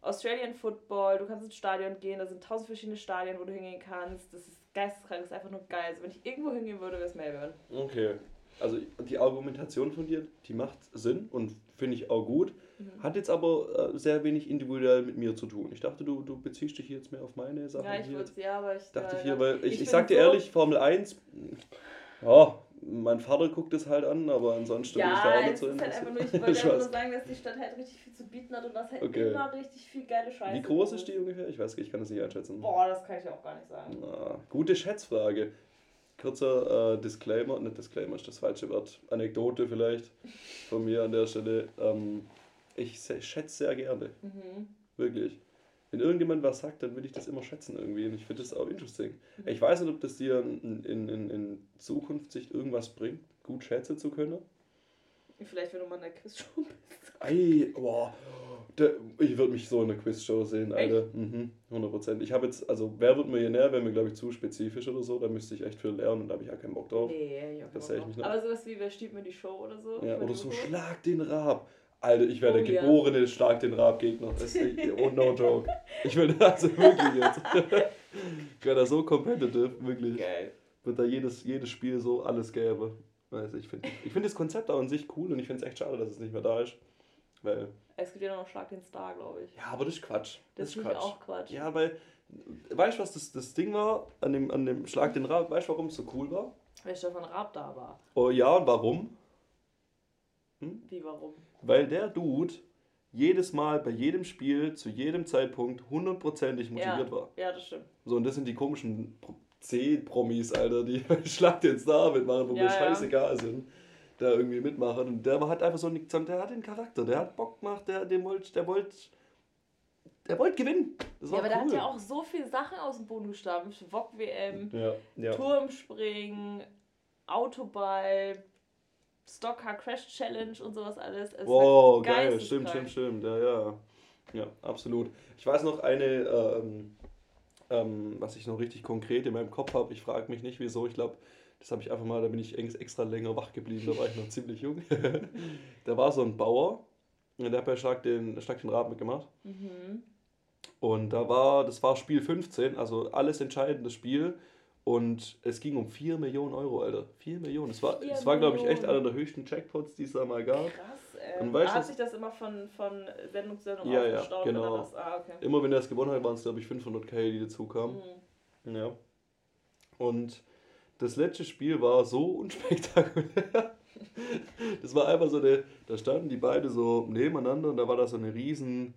Australian Football, du kannst ins Stadion gehen, da sind tausend verschiedene Stadien, wo du hingehen kannst. Das ist geisteskrank, das ist einfach nur geil. Also wenn ich irgendwo hingehen würde, wäre es Melbourne. Okay. Also die Argumentation von dir, die macht Sinn und finde ich auch gut. Mhm. Hat jetzt aber äh, sehr wenig individuell mit mir zu tun. Ich dachte, du, du beziehst dich jetzt mehr auf meine Sachen. Ja, ich würde ja, aber ich. Dachte ich hier, weil ich, ich, ich sag dir so ehrlich, Formel 1, ja, mein Vater guckt es halt an, aber ansonsten ja, bin ich da auch nicht so Halt einfach nur, ich wollte einfach nur sagen, dass die Stadt halt richtig viel zu bieten hat und das halt okay. immer richtig viel geile Scheiße. Wie groß ist die ungefähr? Ich weiß, ich kann das nicht einschätzen. Boah, das kann ich auch gar nicht sagen. Na, gute Schätzfrage. kurzer äh, Disclaimer, nicht Disclaimer ist das falsche Wort, Anekdote vielleicht von mir an der Stelle. Ähm, ich schätze sehr gerne. Mhm. Wirklich. Wenn irgendjemand was sagt, dann will ich das immer schätzen irgendwie. Und ich finde das auch interesting. Mhm. Ich weiß nicht, ob das dir in, in, in, in Zukunft sich irgendwas bringt, gut schätzen zu können. Vielleicht, wenn du mal in der Quizshow bist. Ei, boah. Der, ich würde mich so in der Quizshow sehen, Alter. Mhm, 100%. Ich habe jetzt, also wer wird Millionär, wäre mir, glaube ich, zu spezifisch oder so. Da müsste ich echt viel lernen und da habe ich ja keinen Bock drauf. Nee, ja, das ich mich Aber sowas wie, wer stiebt mir die Show oder so? Ja, oder so, Schlag den Rab. Alter, ich wäre oh, der geborene ja. Schlag den Rab-Gegner. Oh, no joke. Ich will also wirklich jetzt. ich wäre da so competitive, wirklich. Geil. Wird da jedes, jedes Spiel so alles gäbe. Weiß ich finde ich find das Konzept auch an sich cool und ich finde es echt schade, dass es nicht mehr da ist. Weil es gibt ja noch Schlag den Star, glaube ich. Ja, aber das ist Quatsch. Das, das ist Quatsch. auch Quatsch. Ja, weil, weißt du, was das, das Ding war an dem, an dem Schlag den Raab? Weißt du, warum es so cool war? Weil Stefan Raab da war. Oh ja, und warum? Hm? Wie, warum? Weil der Dude jedes Mal bei jedem Spiel zu jedem Zeitpunkt hundertprozentig motiviert ja. war. Ja, das stimmt. So, und das sind die komischen C-Promis, Alter, die Schlag den Star mitmachen, wo ja, mir scheißegal sind, da irgendwie mitmachen. Und der hat einfach so einen, der hat den Charakter, der hat Bock gemacht, der, der wollte, der wollte, der wollte gewinnen. Das war ja, aber cool. der hat ja auch so viele Sachen aus dem Boden gestampft. Wok-WM, ja, ja. Turmspringen, Autoball, Stockcar Crash Challenge und sowas alles. Es wow, geil, stimmt, stimmt, stimmt, ja, ja. Ja, absolut. Ich weiß noch eine, ähm, ähm, was ich noch richtig konkret in meinem Kopf habe. Ich frage mich nicht, wieso. Ich glaube, das habe ich einfach mal, da bin ich extra länger wach geblieben, da war ich noch ziemlich jung. da war so ein Bauer, der hat bei Schlag den, Schlag den Rab mitgemacht. Mhm. Und da war, das war Spiel 15, also alles entscheidendes Spiel. Und es ging um 4 Millionen Euro, Alter. 4 Millionen. Das war, war glaube ich, echt einer der höchsten Jackpots, die es da mal gab. Krass. Ähm, weißt, hat sich das immer von, von Sendung zu Sendung ja, ja, genau. Das, ah, okay. Immer wenn er es gewonnen hat, waren es, glaube ich, 500k, die dazu kamen. Mhm. Ja. Und das letzte Spiel war so unspektakulär. das war einfach so, eine, da standen die beide so nebeneinander und da war da so eine riesen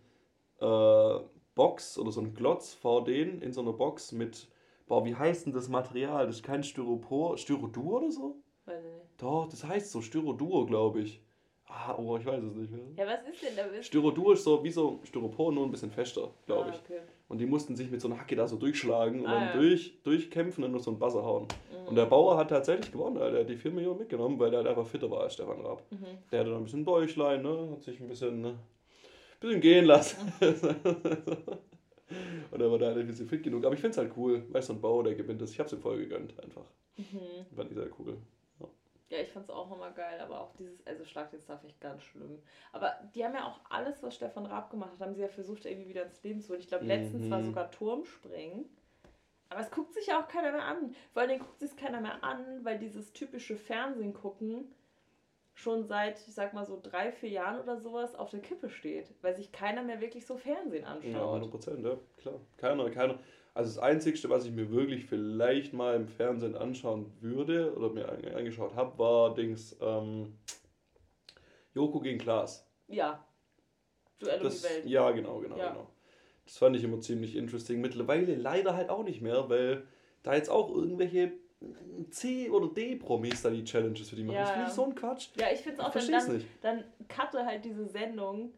äh, Box oder so ein Glotz vor denen in so einer Box mit, boah, wie heißt denn das Material? Das ist kein Styropor, Styrodur oder so? Weiß ich nicht. Doch, das heißt so Styrodur, glaube ich. Ah, oh, ich weiß es nicht mehr. Ja, was ist denn da? Styrodur ist so wie so Styropor, nur ein bisschen fester, glaube ah, ich. Okay. Und die mussten sich mit so einer Hacke da so durchschlagen und ah, dann ja. durch, durchkämpfen und nur so einen Buzzer hauen. Mhm. Und der Bauer hat tatsächlich gewonnen, Alter. Der hat die 4 Millionen mitgenommen, weil der halt einfach fitter war als Stefan Raab. Mhm. Der hatte dann ein bisschen Bäuchlein, ne? hat sich ein bisschen, ne? bisschen gehen lassen. und er war da halt ein bisschen fit genug. Aber ich finde es halt cool, weißt du, ein Bauer, der gewinnt das. Ich habe es ihm voll gegönnt, einfach. Mhm. Fand ich sehr cool. Ja, ich fand es auch immer geil, aber auch dieses, also Schlag den Star ich ganz schlimm. Aber die haben ja auch alles, was Stefan Raab gemacht hat, haben sie ja versucht, irgendwie wieder ins Leben zu holen. Ich glaube, letztens mhm. war sogar Turmspringen. Aber es guckt sich ja auch keiner mehr an. Vor allem guckt sich keiner mehr an, weil dieses typische Fernsehen gucken schon seit, ich sag mal so drei, vier Jahren oder sowas auf der Kippe steht. Weil sich keiner mehr wirklich so Fernsehen anschaut. Ja, 100 Prozent, ja, klar. Keiner, keiner. Also das Einzige, was ich mir wirklich vielleicht mal im Fernsehen anschauen würde oder mir angeschaut habe, war Dings ähm, Joko gegen Klaas. Ja. Duell um die Welt. Ja, genau, genau, ja. genau. Das fand ich immer ziemlich interesting. Mittlerweile leider halt auch nicht mehr, weil da jetzt auch irgendwelche C- oder D-Promis da die Challenges für die machen. Ja. Das finde ich so ein Quatsch. Ja, ich finde es auch, dann, dann, nicht. dann cutte halt diese Sendung,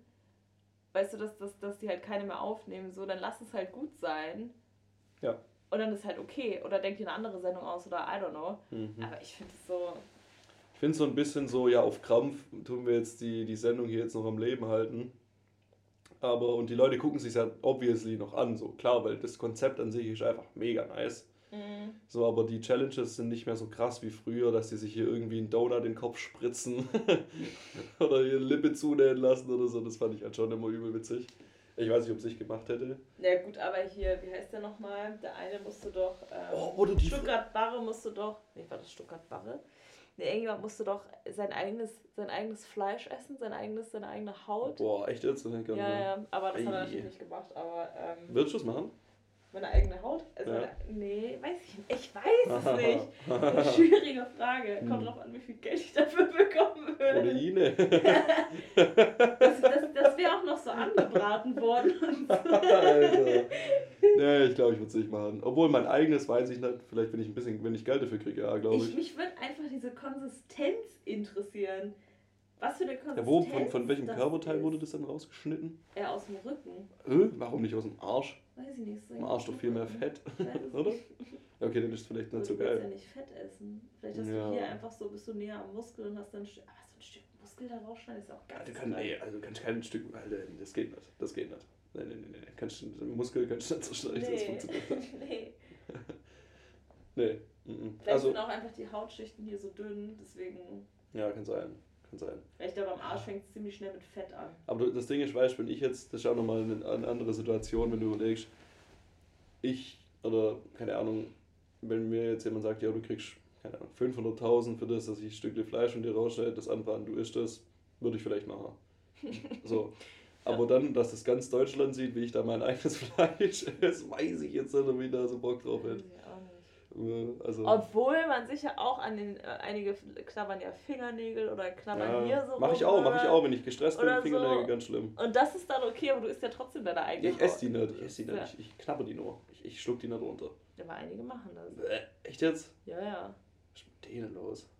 weißt du, dass, dass, dass die halt keine mehr aufnehmen, so, dann lass es halt gut sein ja. Und dann ist halt okay. Oder denkt ihr eine andere Sendung aus oder I don't know. Mhm. Aber ich finde es so. Ich finde es so ein bisschen so, ja, auf Krampf tun wir jetzt die, die Sendung hier jetzt noch am Leben halten. Aber, und die Leute gucken sich ja obviously noch an, so klar, weil das Konzept an sich ist einfach mega nice. Mhm. So, aber die Challenges sind nicht mehr so krass wie früher, dass die sich hier irgendwie einen Donut in den Kopf spritzen oder ihre Lippe zunähen lassen oder so. Das fand ich halt schon immer übel witzig. Ich weiß nicht, ob es ich gemacht hätte. Na ja, gut, aber hier, wie heißt der nochmal? Der eine musste doch. Ähm, oh, die. Stuttgart-Barre musste doch. Nee, war das Stuttgart-Barre? Nee, irgendjemand musste doch sein eigenes, sein eigenes Fleisch essen, sein eigenes, seine eigene Haut. Boah, echt jetzt? Ja, ja, aber das Ei. hat er natürlich nicht gemacht. Aber, ähm, Würdest du es machen? Meine eigene Haut? Also, ja. nee, weiß ich nicht. Ich weiß es nicht. Eine schwierige Frage. Kommt hm. drauf an, wie viel Geld ich dafür bekommen würde. Proteine. das das, das wäre auch noch so angebraten worden. Alter. Nee, ich glaube, ich würde es nicht machen. Obwohl mein eigenes weiß ich nicht. Vielleicht, wenn ich ein bisschen, wenn ich Geld dafür kriege, ja, glaube ich. ich. Mich würde einfach diese Konsistenz interessieren. Was für eine Konsistenz. Ja, wo, von, von welchem Körperteil ist. wurde das dann rausgeschnitten? Ja, aus dem Rücken. Äh, warum nicht aus dem Arsch? Weiß ich nicht. So Im Arsch doch viel mehr Fett, oder? Okay, dann ist es vielleicht nicht so geil. Du willst ja nicht Fett essen. Vielleicht hast ja. du hier einfach so, bist du näher am Muskel und hast dann. Aber so ein Stück Muskel da rausschneiden ist auch geil. Ja, du, kann, ey, also, du kannst kein Stück. Alter, das geht nicht. Das geht nicht. Nein, nein, nein, nein. Kannst, Muskel kannst du nicht so schneiden. Nee. Das funktioniert nicht. nee. nee. Vielleicht also, sind auch einfach die Hautschichten hier so dünn, deswegen. Ja, kann sein. Kann sein. Vielleicht aber am Arsch fängt es ziemlich schnell mit Fett an. Aber das Ding ist, weißt wenn ich jetzt, das ist auch nochmal eine, eine andere Situation, wenn du überlegst, ich, oder keine Ahnung, wenn mir jetzt jemand sagt, ja, du kriegst, keine Ahnung, 500.000 für das, dass ich ein Stückchen Fleisch von dir rausschneide, das anbraten, du isst das, würde ich vielleicht machen. So. Aber ja. dann, dass das ganz Deutschland sieht, wie ich da mein eigenes Fleisch esse, weiß ich jetzt nicht, ob ich da so Bock drauf hätte. Also, Obwohl man sich ja auch an den, äh, einige knabbern ja Fingernägel oder knabbern ja, hier so. Mach ich auch, mach ich auch, wenn ich gestresst bin, Fingernägel so. ganz schlimm. Und das ist dann okay, aber du isst ja trotzdem deine eigene. Ja, ich esse die nicht, ich esse die nicht, ich, ich knabber die nur. Ich, ich schluck die nicht runter. Ja, aber einige machen das. Bäh, echt jetzt? Ja, ja. Was ist mit denen los?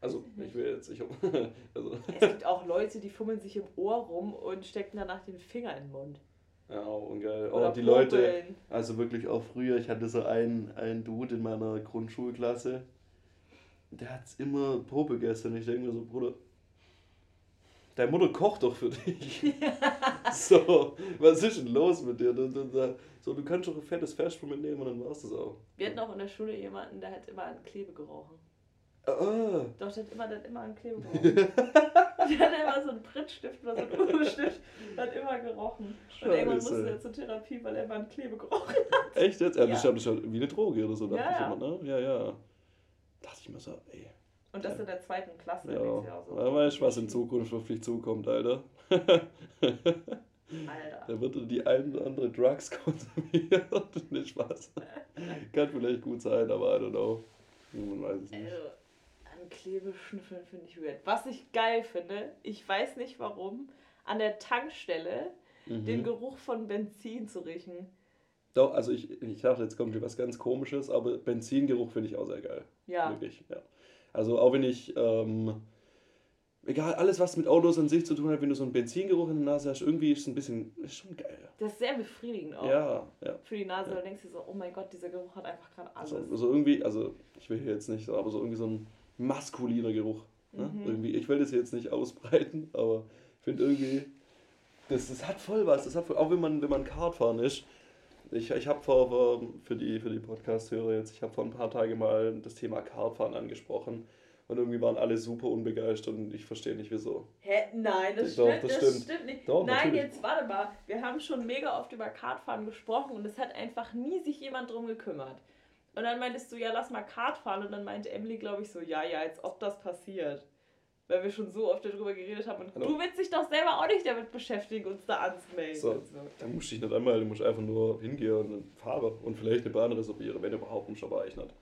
Also, ich will jetzt, ich also. Es gibt auch Leute, die fummeln sich im Ohr rum und stecken danach den Finger in den Mund. Ja, und geil. Oder auch die Popeln. Leute, also wirklich auch früher, ich hatte so einen, einen Dude in meiner Grundschulklasse, der hat immer Popel gegessen. Ich denke mir so, Bruder, deine Mutter kocht doch für dich. so, was ist denn los mit dir? So, du kannst doch ein fettes Festbrot mitnehmen und dann war's das auch. Wir hatten auch in der Schule jemanden, der hat immer an Klebe gerochen. Ah. Doch, der hat immer, der hat immer an Klebe gerochen. der hat immer so einen Prittstift oder so einen Uhrstift, hat immer gerochen. Scheiße. Und irgendwann musste er zur Therapie, weil er immer an Klebe gerochen hat. Echt jetzt? Ja, ja. das ist ja wie eine Droge oder so, dachte ja, ich immer, ne? Ja, ja. Dachte ich mir so, ey. Und das ja. in der zweiten Klasse. Ja, ja so. ja weißt du, was in Zukunft auf dich zukommt, Alter. Alter. Da wird die ein oder andere Drugs konsumiert. Nicht Spaß. Kann vielleicht gut sein, aber I don't know. Man weiß es nicht. Also, an Klebeschnüffeln finde ich weird. Was ich geil finde, ich weiß nicht warum, an der Tankstelle mhm. den Geruch von Benzin zu riechen. Doch, also ich, ich dachte, jetzt kommt hier was ganz komisches, aber Benzingeruch finde ich auch sehr geil. Ja. Wirklich, ja. Also auch wenn ich, ähm, egal, alles was mit Autos an sich zu tun hat, wenn du so einen Benzingeruch in der Nase hast, irgendwie ist es ein bisschen, ist schon geil. Das ist sehr befriedigend auch. Ja, ja. Für die Nase, ja. da denkst du so, oh mein Gott, dieser Geruch hat einfach gerade alles. Also, also irgendwie, also ich will hier jetzt nicht, aber so irgendwie so ein maskuliner Geruch. Ne? Mhm. Irgendwie, ich will das jetzt nicht ausbreiten, aber ich finde irgendwie, das, das hat voll was. Das hat voll, auch wenn man, wenn man Kartfahren ist. Ich, ich habe vor, vor, für die, für die Podcast-Hörer jetzt, ich habe vor ein paar Tagen mal das Thema Kartfahren angesprochen. Und irgendwie waren alle super unbegeistert und ich verstehe nicht wieso. Hä? Nein, das, Doch, stimmt, das, das stimmt. stimmt nicht. Doch, Nein, natürlich. jetzt warte mal. Wir haben schon mega oft über Kartfahren gesprochen und es hat einfach nie sich jemand drum gekümmert. Und dann meintest du, ja, lass mal Kart fahren. Und dann meinte Emily, glaube ich, so, ja, ja, als ob das passiert. Weil wir schon so oft darüber geredet haben. Und Hallo. du willst dich doch selber auch nicht damit beschäftigen, uns da anzumelden. So, so. Da musst du dich nicht einmal, du musst einfach nur hingehen und dann fahren und vielleicht eine Bahn reservieren, wenn überhaupt nicht, aber ich nicht.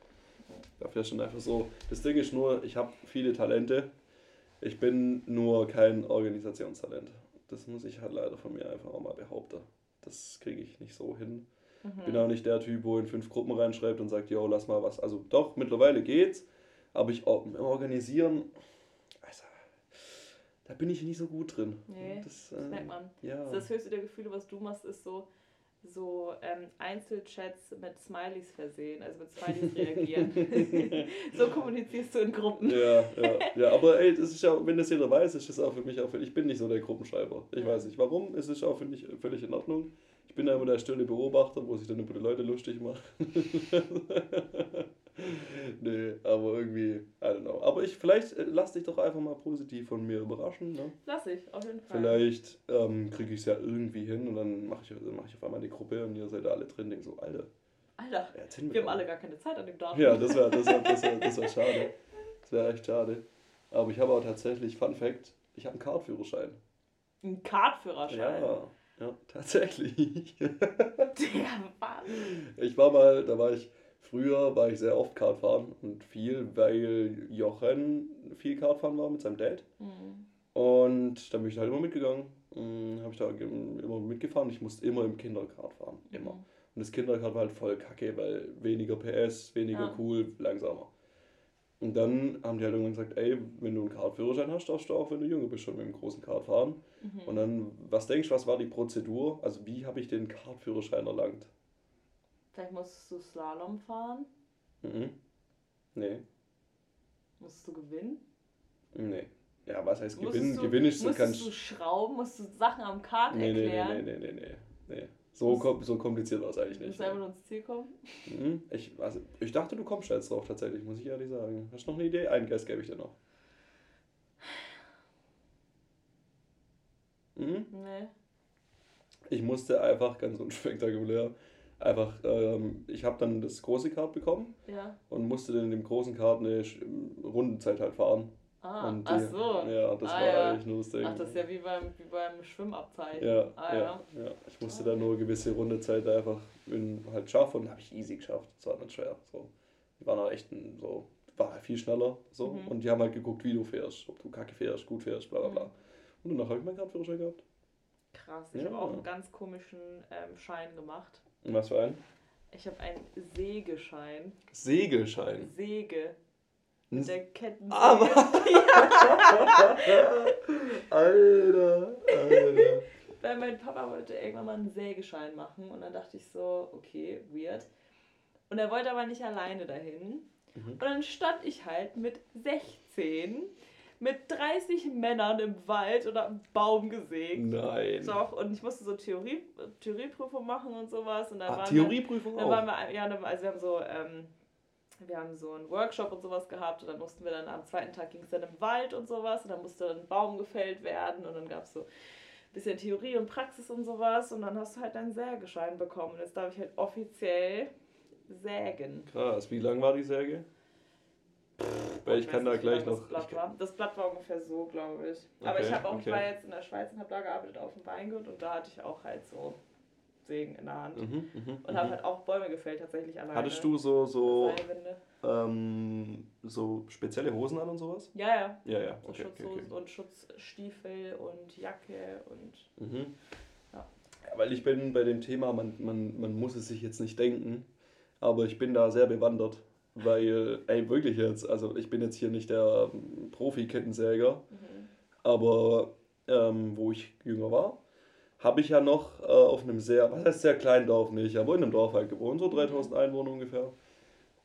Dafür ist schon einfach so. Das Ding ist nur, ich habe viele Talente. Ich bin nur kein Organisationstalent. Das muss ich halt leider von mir einfach auch mal behaupten. Das kriege ich nicht so hin. Mhm. Bin auch nicht der Typ, wo in fünf Gruppen reinschreibt und sagt, yo, lass mal was. Also doch, mittlerweile geht's, aber ich organisieren, also, da bin ich nicht so gut drin. Nee, das, das äh, merkt man. Ja. Das, das höchste der Gefühle, was du machst, ist so, so ähm, Einzelchats mit Smileys versehen, also mit Smileys reagieren. so kommunizierst du in Gruppen. Ja, ja, ja, aber ey, das ist ja, wenn das jeder weiß, ist das auch für mich auch, ich bin nicht so der Gruppenschreiber. Ich ja. weiß nicht warum, es ist auch für mich völlig in Ordnung bin da immer der stille Beobachter, wo sich dann über die Leute lustig machen. nee, aber irgendwie, I don't know. Aber ich, vielleicht äh, lass dich doch einfach mal positiv von mir überraschen. Ne? Lass ich, auf jeden Fall. Vielleicht ähm, kriege ich es ja irgendwie hin und dann mache ich, mach ich auf einmal die Gruppe und ihr seid da alle drin, denkt so, Alter. Alter, wir, wir haben alle gar keine Zeit an dem Datum. Ja, das wäre das wär, das wär, das wär schade. Das wäre echt schade. Aber ich habe auch tatsächlich, Fun Fact, ich habe einen Kartführerschein. Ein Kartführerschein? Ja. Ja, tatsächlich. Der Mann. Ich war mal, da war ich früher war ich sehr oft Kartfahren und viel, weil Jochen viel Kartfahren war mit seinem Dad. Mhm. Und da bin ich halt immer mitgegangen. Hm, Habe ich da immer mitgefahren. Ich musste immer im Kinderkart fahren. Immer. Mhm. Und das Kinderkart war halt voll kacke, weil weniger PS, weniger ja. cool, langsamer. Und dann haben die halt irgendwann gesagt, ey, wenn du einen Kartführerschein hast, darfst du auch, wenn du jünger bist, schon mit dem großen Kart fahren. Mhm. Und dann, was denkst du, was war die Prozedur? Also wie habe ich den Kartführerschein erlangt? Vielleicht musstest du Slalom fahren? Mhm. Nee. Musstest du gewinnen? Nee. Ja, was heißt gewinnen? Du, gewinnen ist so kannst du schrauben, musst du Sachen am Kart nee, erklären? Nee, nee, nee, nee, nee. nee. So, kom so kompliziert war es eigentlich nicht. Du musst einfach nur ins Ziel kommen? Mhm. Ich, also, ich dachte, du kommst jetzt drauf tatsächlich, muss ich ehrlich sagen. Hast du noch eine Idee? Einen Geist gebe ich dir noch. Mhm. Nee. Ich musste einfach ganz unspektakulär einfach, ähm, ich habe dann das große Kart bekommen ja. und musste dann in dem großen Kart eine Rundenzeit halt fahren. Ah, die, ach so. Ja, das ah, war ja. eigentlich nur das Ding. Ach, das ist ja wie beim, wie beim Schwimmabzeit. Ja, ah, ja, ja. ja. Ich musste ah, dann nur eine gewisse Rundezeit einfach in, halt schaffen und habe ich easy geschafft. Das war nicht schwer. So. Die waren auch echt so, war viel schneller so. Mhm. Und die haben halt geguckt, wie du fährst, ob du kacke fährst, gut fährst, bla bla bla. Mhm. Und danach habe ich meinen Kartführerschein gehabt. Krass, ich habe auch einen ganz komischen ähm, Schein gemacht. Und was für einen? Ich habe einen Sägeschein. Sägeschein? Säge. Mit der Kettensäge. Aber. Alter, Alter. Weil mein Papa wollte irgendwann mal einen Sägeschein machen und dann dachte ich so, okay, weird. Und er wollte aber nicht alleine dahin. Mhm. Und dann stand ich halt mit 16 mit 30 Männern im Wald oder am Baum gesägt. Nein. Doch, und ich musste so Theorie, Theorieprüfung machen und sowas. Und dann ah, Theorieprüfung wir, dann auch? Waren wir, ja, also wir haben so, ähm, wir haben so einen Workshop und sowas gehabt und dann mussten wir dann am zweiten Tag ging es dann im Wald und sowas und dann musste dann ein Baum gefällt werden und dann gab es so ein bisschen Theorie und Praxis und sowas und dann hast du halt deinen Sägeschein bekommen. Und jetzt darf ich halt offiziell sägen. Krass, wie lang war die Säge? Weil ich, kann da gleich noch. Das Blatt, war. das Blatt war ungefähr so, glaube ich. Okay, Aber ich habe auch, okay. ich war jetzt in der Schweiz und habe da gearbeitet auf dem Weingut und da hatte ich auch halt so Sägen in der Hand. Mhm, mh, und habe mhm. halt auch Bäume gefällt tatsächlich alleine. Hattest du so, so, ähm, so spezielle Hosen an und sowas? Ja, ja. Ja, ja. Okay, so Schutzhosen und Schutzstiefel und Jacke und. Mhm. Ja. Weil ich bin bei dem Thema, man, man, man muss es sich jetzt nicht denken, aber ich bin da sehr bewandert. Weil, ey, wirklich jetzt, also ich bin jetzt hier nicht der ähm, Profi-Kettensäger, mhm. aber ähm, wo ich jünger war, habe ich ja noch äh, auf einem sehr, was heißt sehr kleinen Dorf nicht, aber in einem Dorf halt gewohnt, so 3000 mhm. Einwohner ungefähr.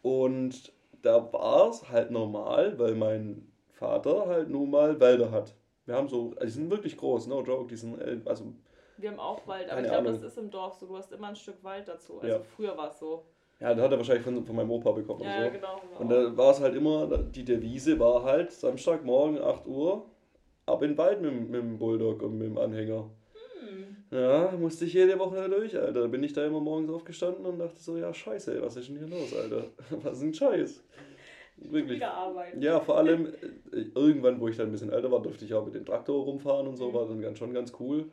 Und da war es halt normal, weil mein Vater halt nun mal Wälder hat. Wir haben so, also die sind wirklich groß, no joke, die sind, äh, also. Wir haben auch Wald, aber ich glaube, das ist im Dorf so, du hast immer ein Stück Wald dazu. Also ja. früher war es so. Ja, das hat er wahrscheinlich von, von meinem Opa bekommen. Ja, so. genau, genau. Und da war es halt immer, die Devise war halt Samstagmorgen 8 Uhr, ab in den Wald mit, mit dem Bulldog und mit dem Anhänger. Hm. Ja, musste ich jede Woche durch, Alter. Da bin ich da immer morgens aufgestanden und dachte so, ja scheiße, ey, was ist denn hier los, Alter? Was ist ein Scheiß? Wirklich. Ja, vor allem äh, irgendwann, wo ich dann ein bisschen älter war, durfte ich auch mit dem Traktor rumfahren und so, mhm. war dann ganz, schon ganz cool.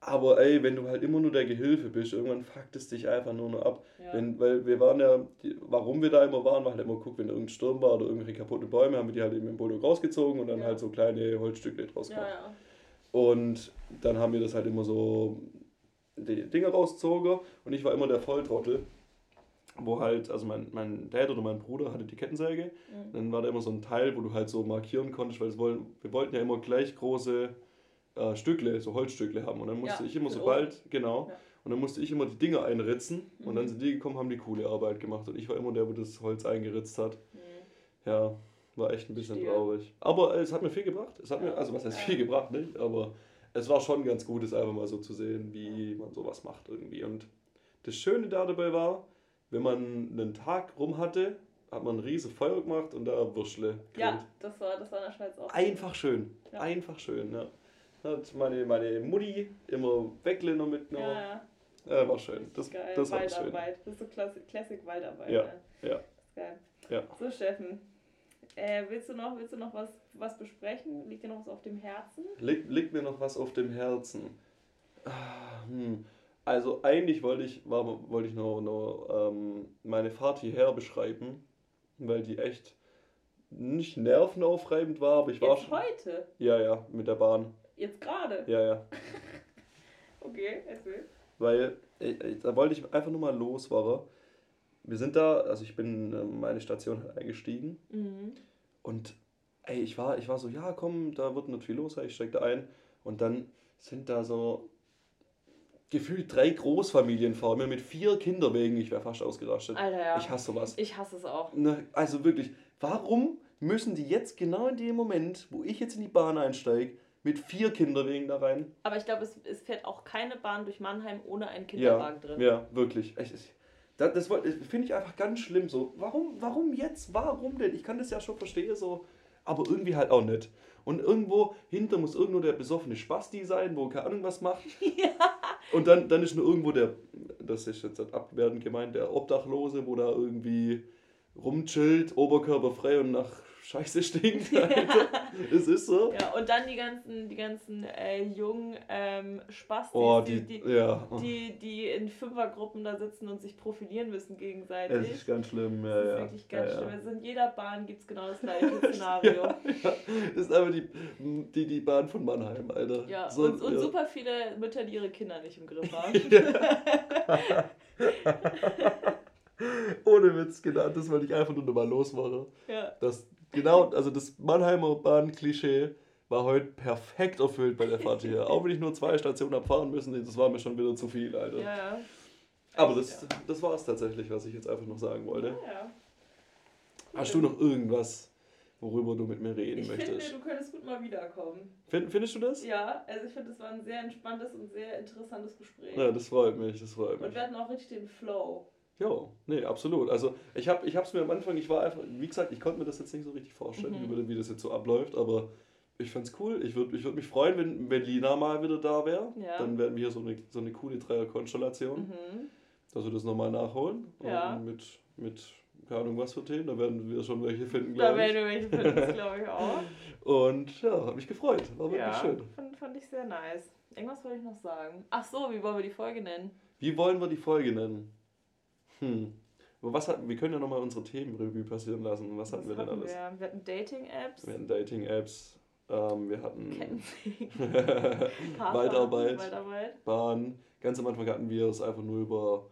Aber ey, wenn du halt immer nur der Gehilfe bist, irgendwann fuckt es dich einfach nur noch ab. Ja. Wenn, weil wir waren ja, die, warum wir da immer waren, war halt immer guck, wenn irgendein Sturm war oder irgendwelche kaputte Bäume, haben wir die halt eben im Bulldog rausgezogen und dann ja. halt so kleine Holzstücke draus gemacht. Ja, und dann haben wir das halt immer so die Dinger rausgezogen und ich war immer der Volltrottel, wo halt, also mein, mein Dad oder mein Bruder hatte die Kettensäge, mhm. dann war da immer so ein Teil, wo du halt so markieren konntest, weil wollen, wir wollten ja immer gleich große äh, Stückle, so Holzstückle haben. Und dann musste ja, ich immer, sobald, genau, ja. und dann musste ich immer die Dinger einritzen mhm. und dann mhm. sind die gekommen, haben die coole Arbeit gemacht. Und ich war immer der, der das Holz eingeritzt hat. Mhm. Ja, war echt ein bisschen Stil. traurig. Aber es hat mir viel gebracht. Es hat mir, also was heißt viel gebracht, nicht? Aber es war schon ganz gut, es einfach mal so zu sehen, wie man sowas macht irgendwie. Und das Schöne da dabei war, wenn man einen Tag rum hatte, hat man ein riesen Feuer gemacht und da Würstle. Ja, das war, das war in der Schweiz auch. Einfach schön. Ja. Einfach schön, ja. Hat meine, meine Mutti immer Wegländer mitgenommen. Ja, ja. ja, war schön. Das, geil. das war Waldarbeit. Schön. Das ist so Classic, Classic Waldarbeit. Ja, ne? ja. Ist geil. Ja. So, Steffen. Äh, willst du noch, willst du noch was, was besprechen? Liegt dir noch was auf dem Herzen? Liegt, liegt mir noch was auf dem Herzen? Ah, hm. Also eigentlich wollte ich, war, wollte ich noch, noch ähm, meine Fahrt hierher beschreiben, weil die echt nicht nervenaufreibend war, aber ich war Jetzt heute? Ja, ja, mit der Bahn. Jetzt gerade? Ja, ja. okay, erzähl. Weil, äh, äh, da wollte ich einfach nur mal losfahren. Wir sind da, also ich bin in ähm, meine Station halt eingestiegen mhm. und ey, ich war, ich war so, ja komm, da wird nicht viel los, ich steig da ein und dann sind da so gefühlt drei Großfamilien vor mir mit vier Kinderwegen. Ich wäre fast ausgerastet. Alter, ja. Ich hasse sowas. Ich hasse es auch. Na, also wirklich, warum müssen die jetzt genau in dem Moment, wo ich jetzt in die Bahn einsteige, mit vier Kinderwegen da rein? Aber ich glaube, es, es fährt auch keine Bahn durch Mannheim ohne einen Kinderwagen ja, drin. Ja, wirklich. Ich, ich, das, das, das finde ich einfach ganz schlimm. So, warum, warum jetzt? Warum denn? Ich kann das ja schon verstehen, so, aber irgendwie halt auch nicht. Und irgendwo hinter muss irgendwo der besoffene Spasti sein, wo keine Ahnung was macht. Ja. Und dann, dann ist nur irgendwo der, das ist jetzt abwertend gemeint, der Obdachlose, wo da irgendwie rumchillt, oberkörperfrei und nach Scheiße stinkt. Es ist so. Ja, und dann die ganzen, die ganzen äh, jungen ähm, Spastis, oh, die, die, die, ja. die, die in Fünfergruppen da sitzen und sich profilieren müssen gegenseitig. Es ist ganz schlimm, ja. Das ist ja. wirklich ganz ja, schlimm. Also in jeder Bahn gibt es genau das gleiche Szenario. ja, Das ist einfach die, die, die Bahn von Mannheim, Alter. Ja, so, und, und super viele Mütter, die ihre Kinder nicht im Griff haben. Ohne Witz, genau, das wollte ich einfach nur mal losmachen. Ja. Das, genau, also das Mannheimer Bahn-Klischee war heute perfekt erfüllt bei der Fahrt hier. Auch wenn ich nur zwei Stationen abfahren müssen, das war mir schon wieder zu viel, Alter. Ja, ja. Aber das, das war es tatsächlich, was ich jetzt einfach noch sagen wollte. Ja, ja. Hast du noch irgendwas, worüber du mit mir reden ich möchtest? Ich finde, du könntest gut mal wiederkommen. Find, findest du das? Ja, also ich finde, es war ein sehr entspanntes und sehr interessantes Gespräch. Ja, das freut mich, das freut mich. Und wir hatten auch richtig den Flow. Ja, nee, absolut. Also ich habe es mir am Anfang, ich war einfach, wie gesagt, ich konnte mir das jetzt nicht so richtig vorstellen, mhm. wie das jetzt so abläuft, aber ich fand's cool. Ich würde ich würd mich freuen, wenn, wenn Lina mal wieder da wäre. Ja. Dann wären wir hier so eine, so eine coole Dreier-Konstellation. Mhm. Dass wir das nochmal nachholen. Ja. mit, mit, keine Ahnung was für Themen, da werden wir schon welche finden, glaube ich. Da werden wir welche finden, glaube ich auch. Und ja, hat mich gefreut. War wirklich ja, schön. Fand, fand ich sehr nice. Irgendwas wollte ich noch sagen. Ach so, wie wollen wir die Folge nennen? Wie wollen wir die Folge nennen? Hm. Aber was hatten, wir können ja nochmal unsere Themenrevue passieren lassen. Was, was hatten wir denn alles? Wir, wir hatten Dating-Apps. Wir hatten Dating-Apps. Ähm, wir hatten Waldarbeit, Waldarbeit, Bahn. Ganz am Anfang hatten wir es einfach nur über,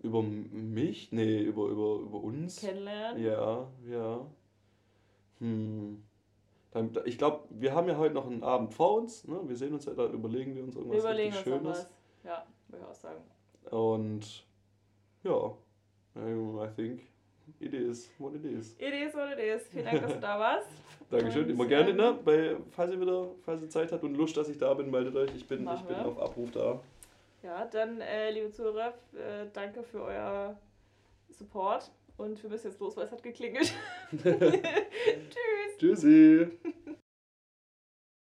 über mich, nee, über, über, über uns. Kennenlernen. Ja, ja. Hm. Dann, ich glaube, wir haben ja heute noch einen Abend vor uns. Ne? Wir sehen uns ja, da überlegen wir uns irgendwas wir überlegen richtig uns Schönes. Was. Ja, würde ich auch sagen. Und ja, I think it is what it is. It is what it is. Vielen Dank, dass du da warst. Dankeschön. Immer gerne, ne? Bei, falls ihr wieder, falls ihr Zeit habt und Lust, dass ich da bin, meldet euch. Ich bin, ich bin auf Abruf da. Ja, dann, äh, liebe Zuhörer, äh, danke für euer Support. Und wir müssen jetzt los, weil es hat geklingelt. Tschüss. Tschüssi.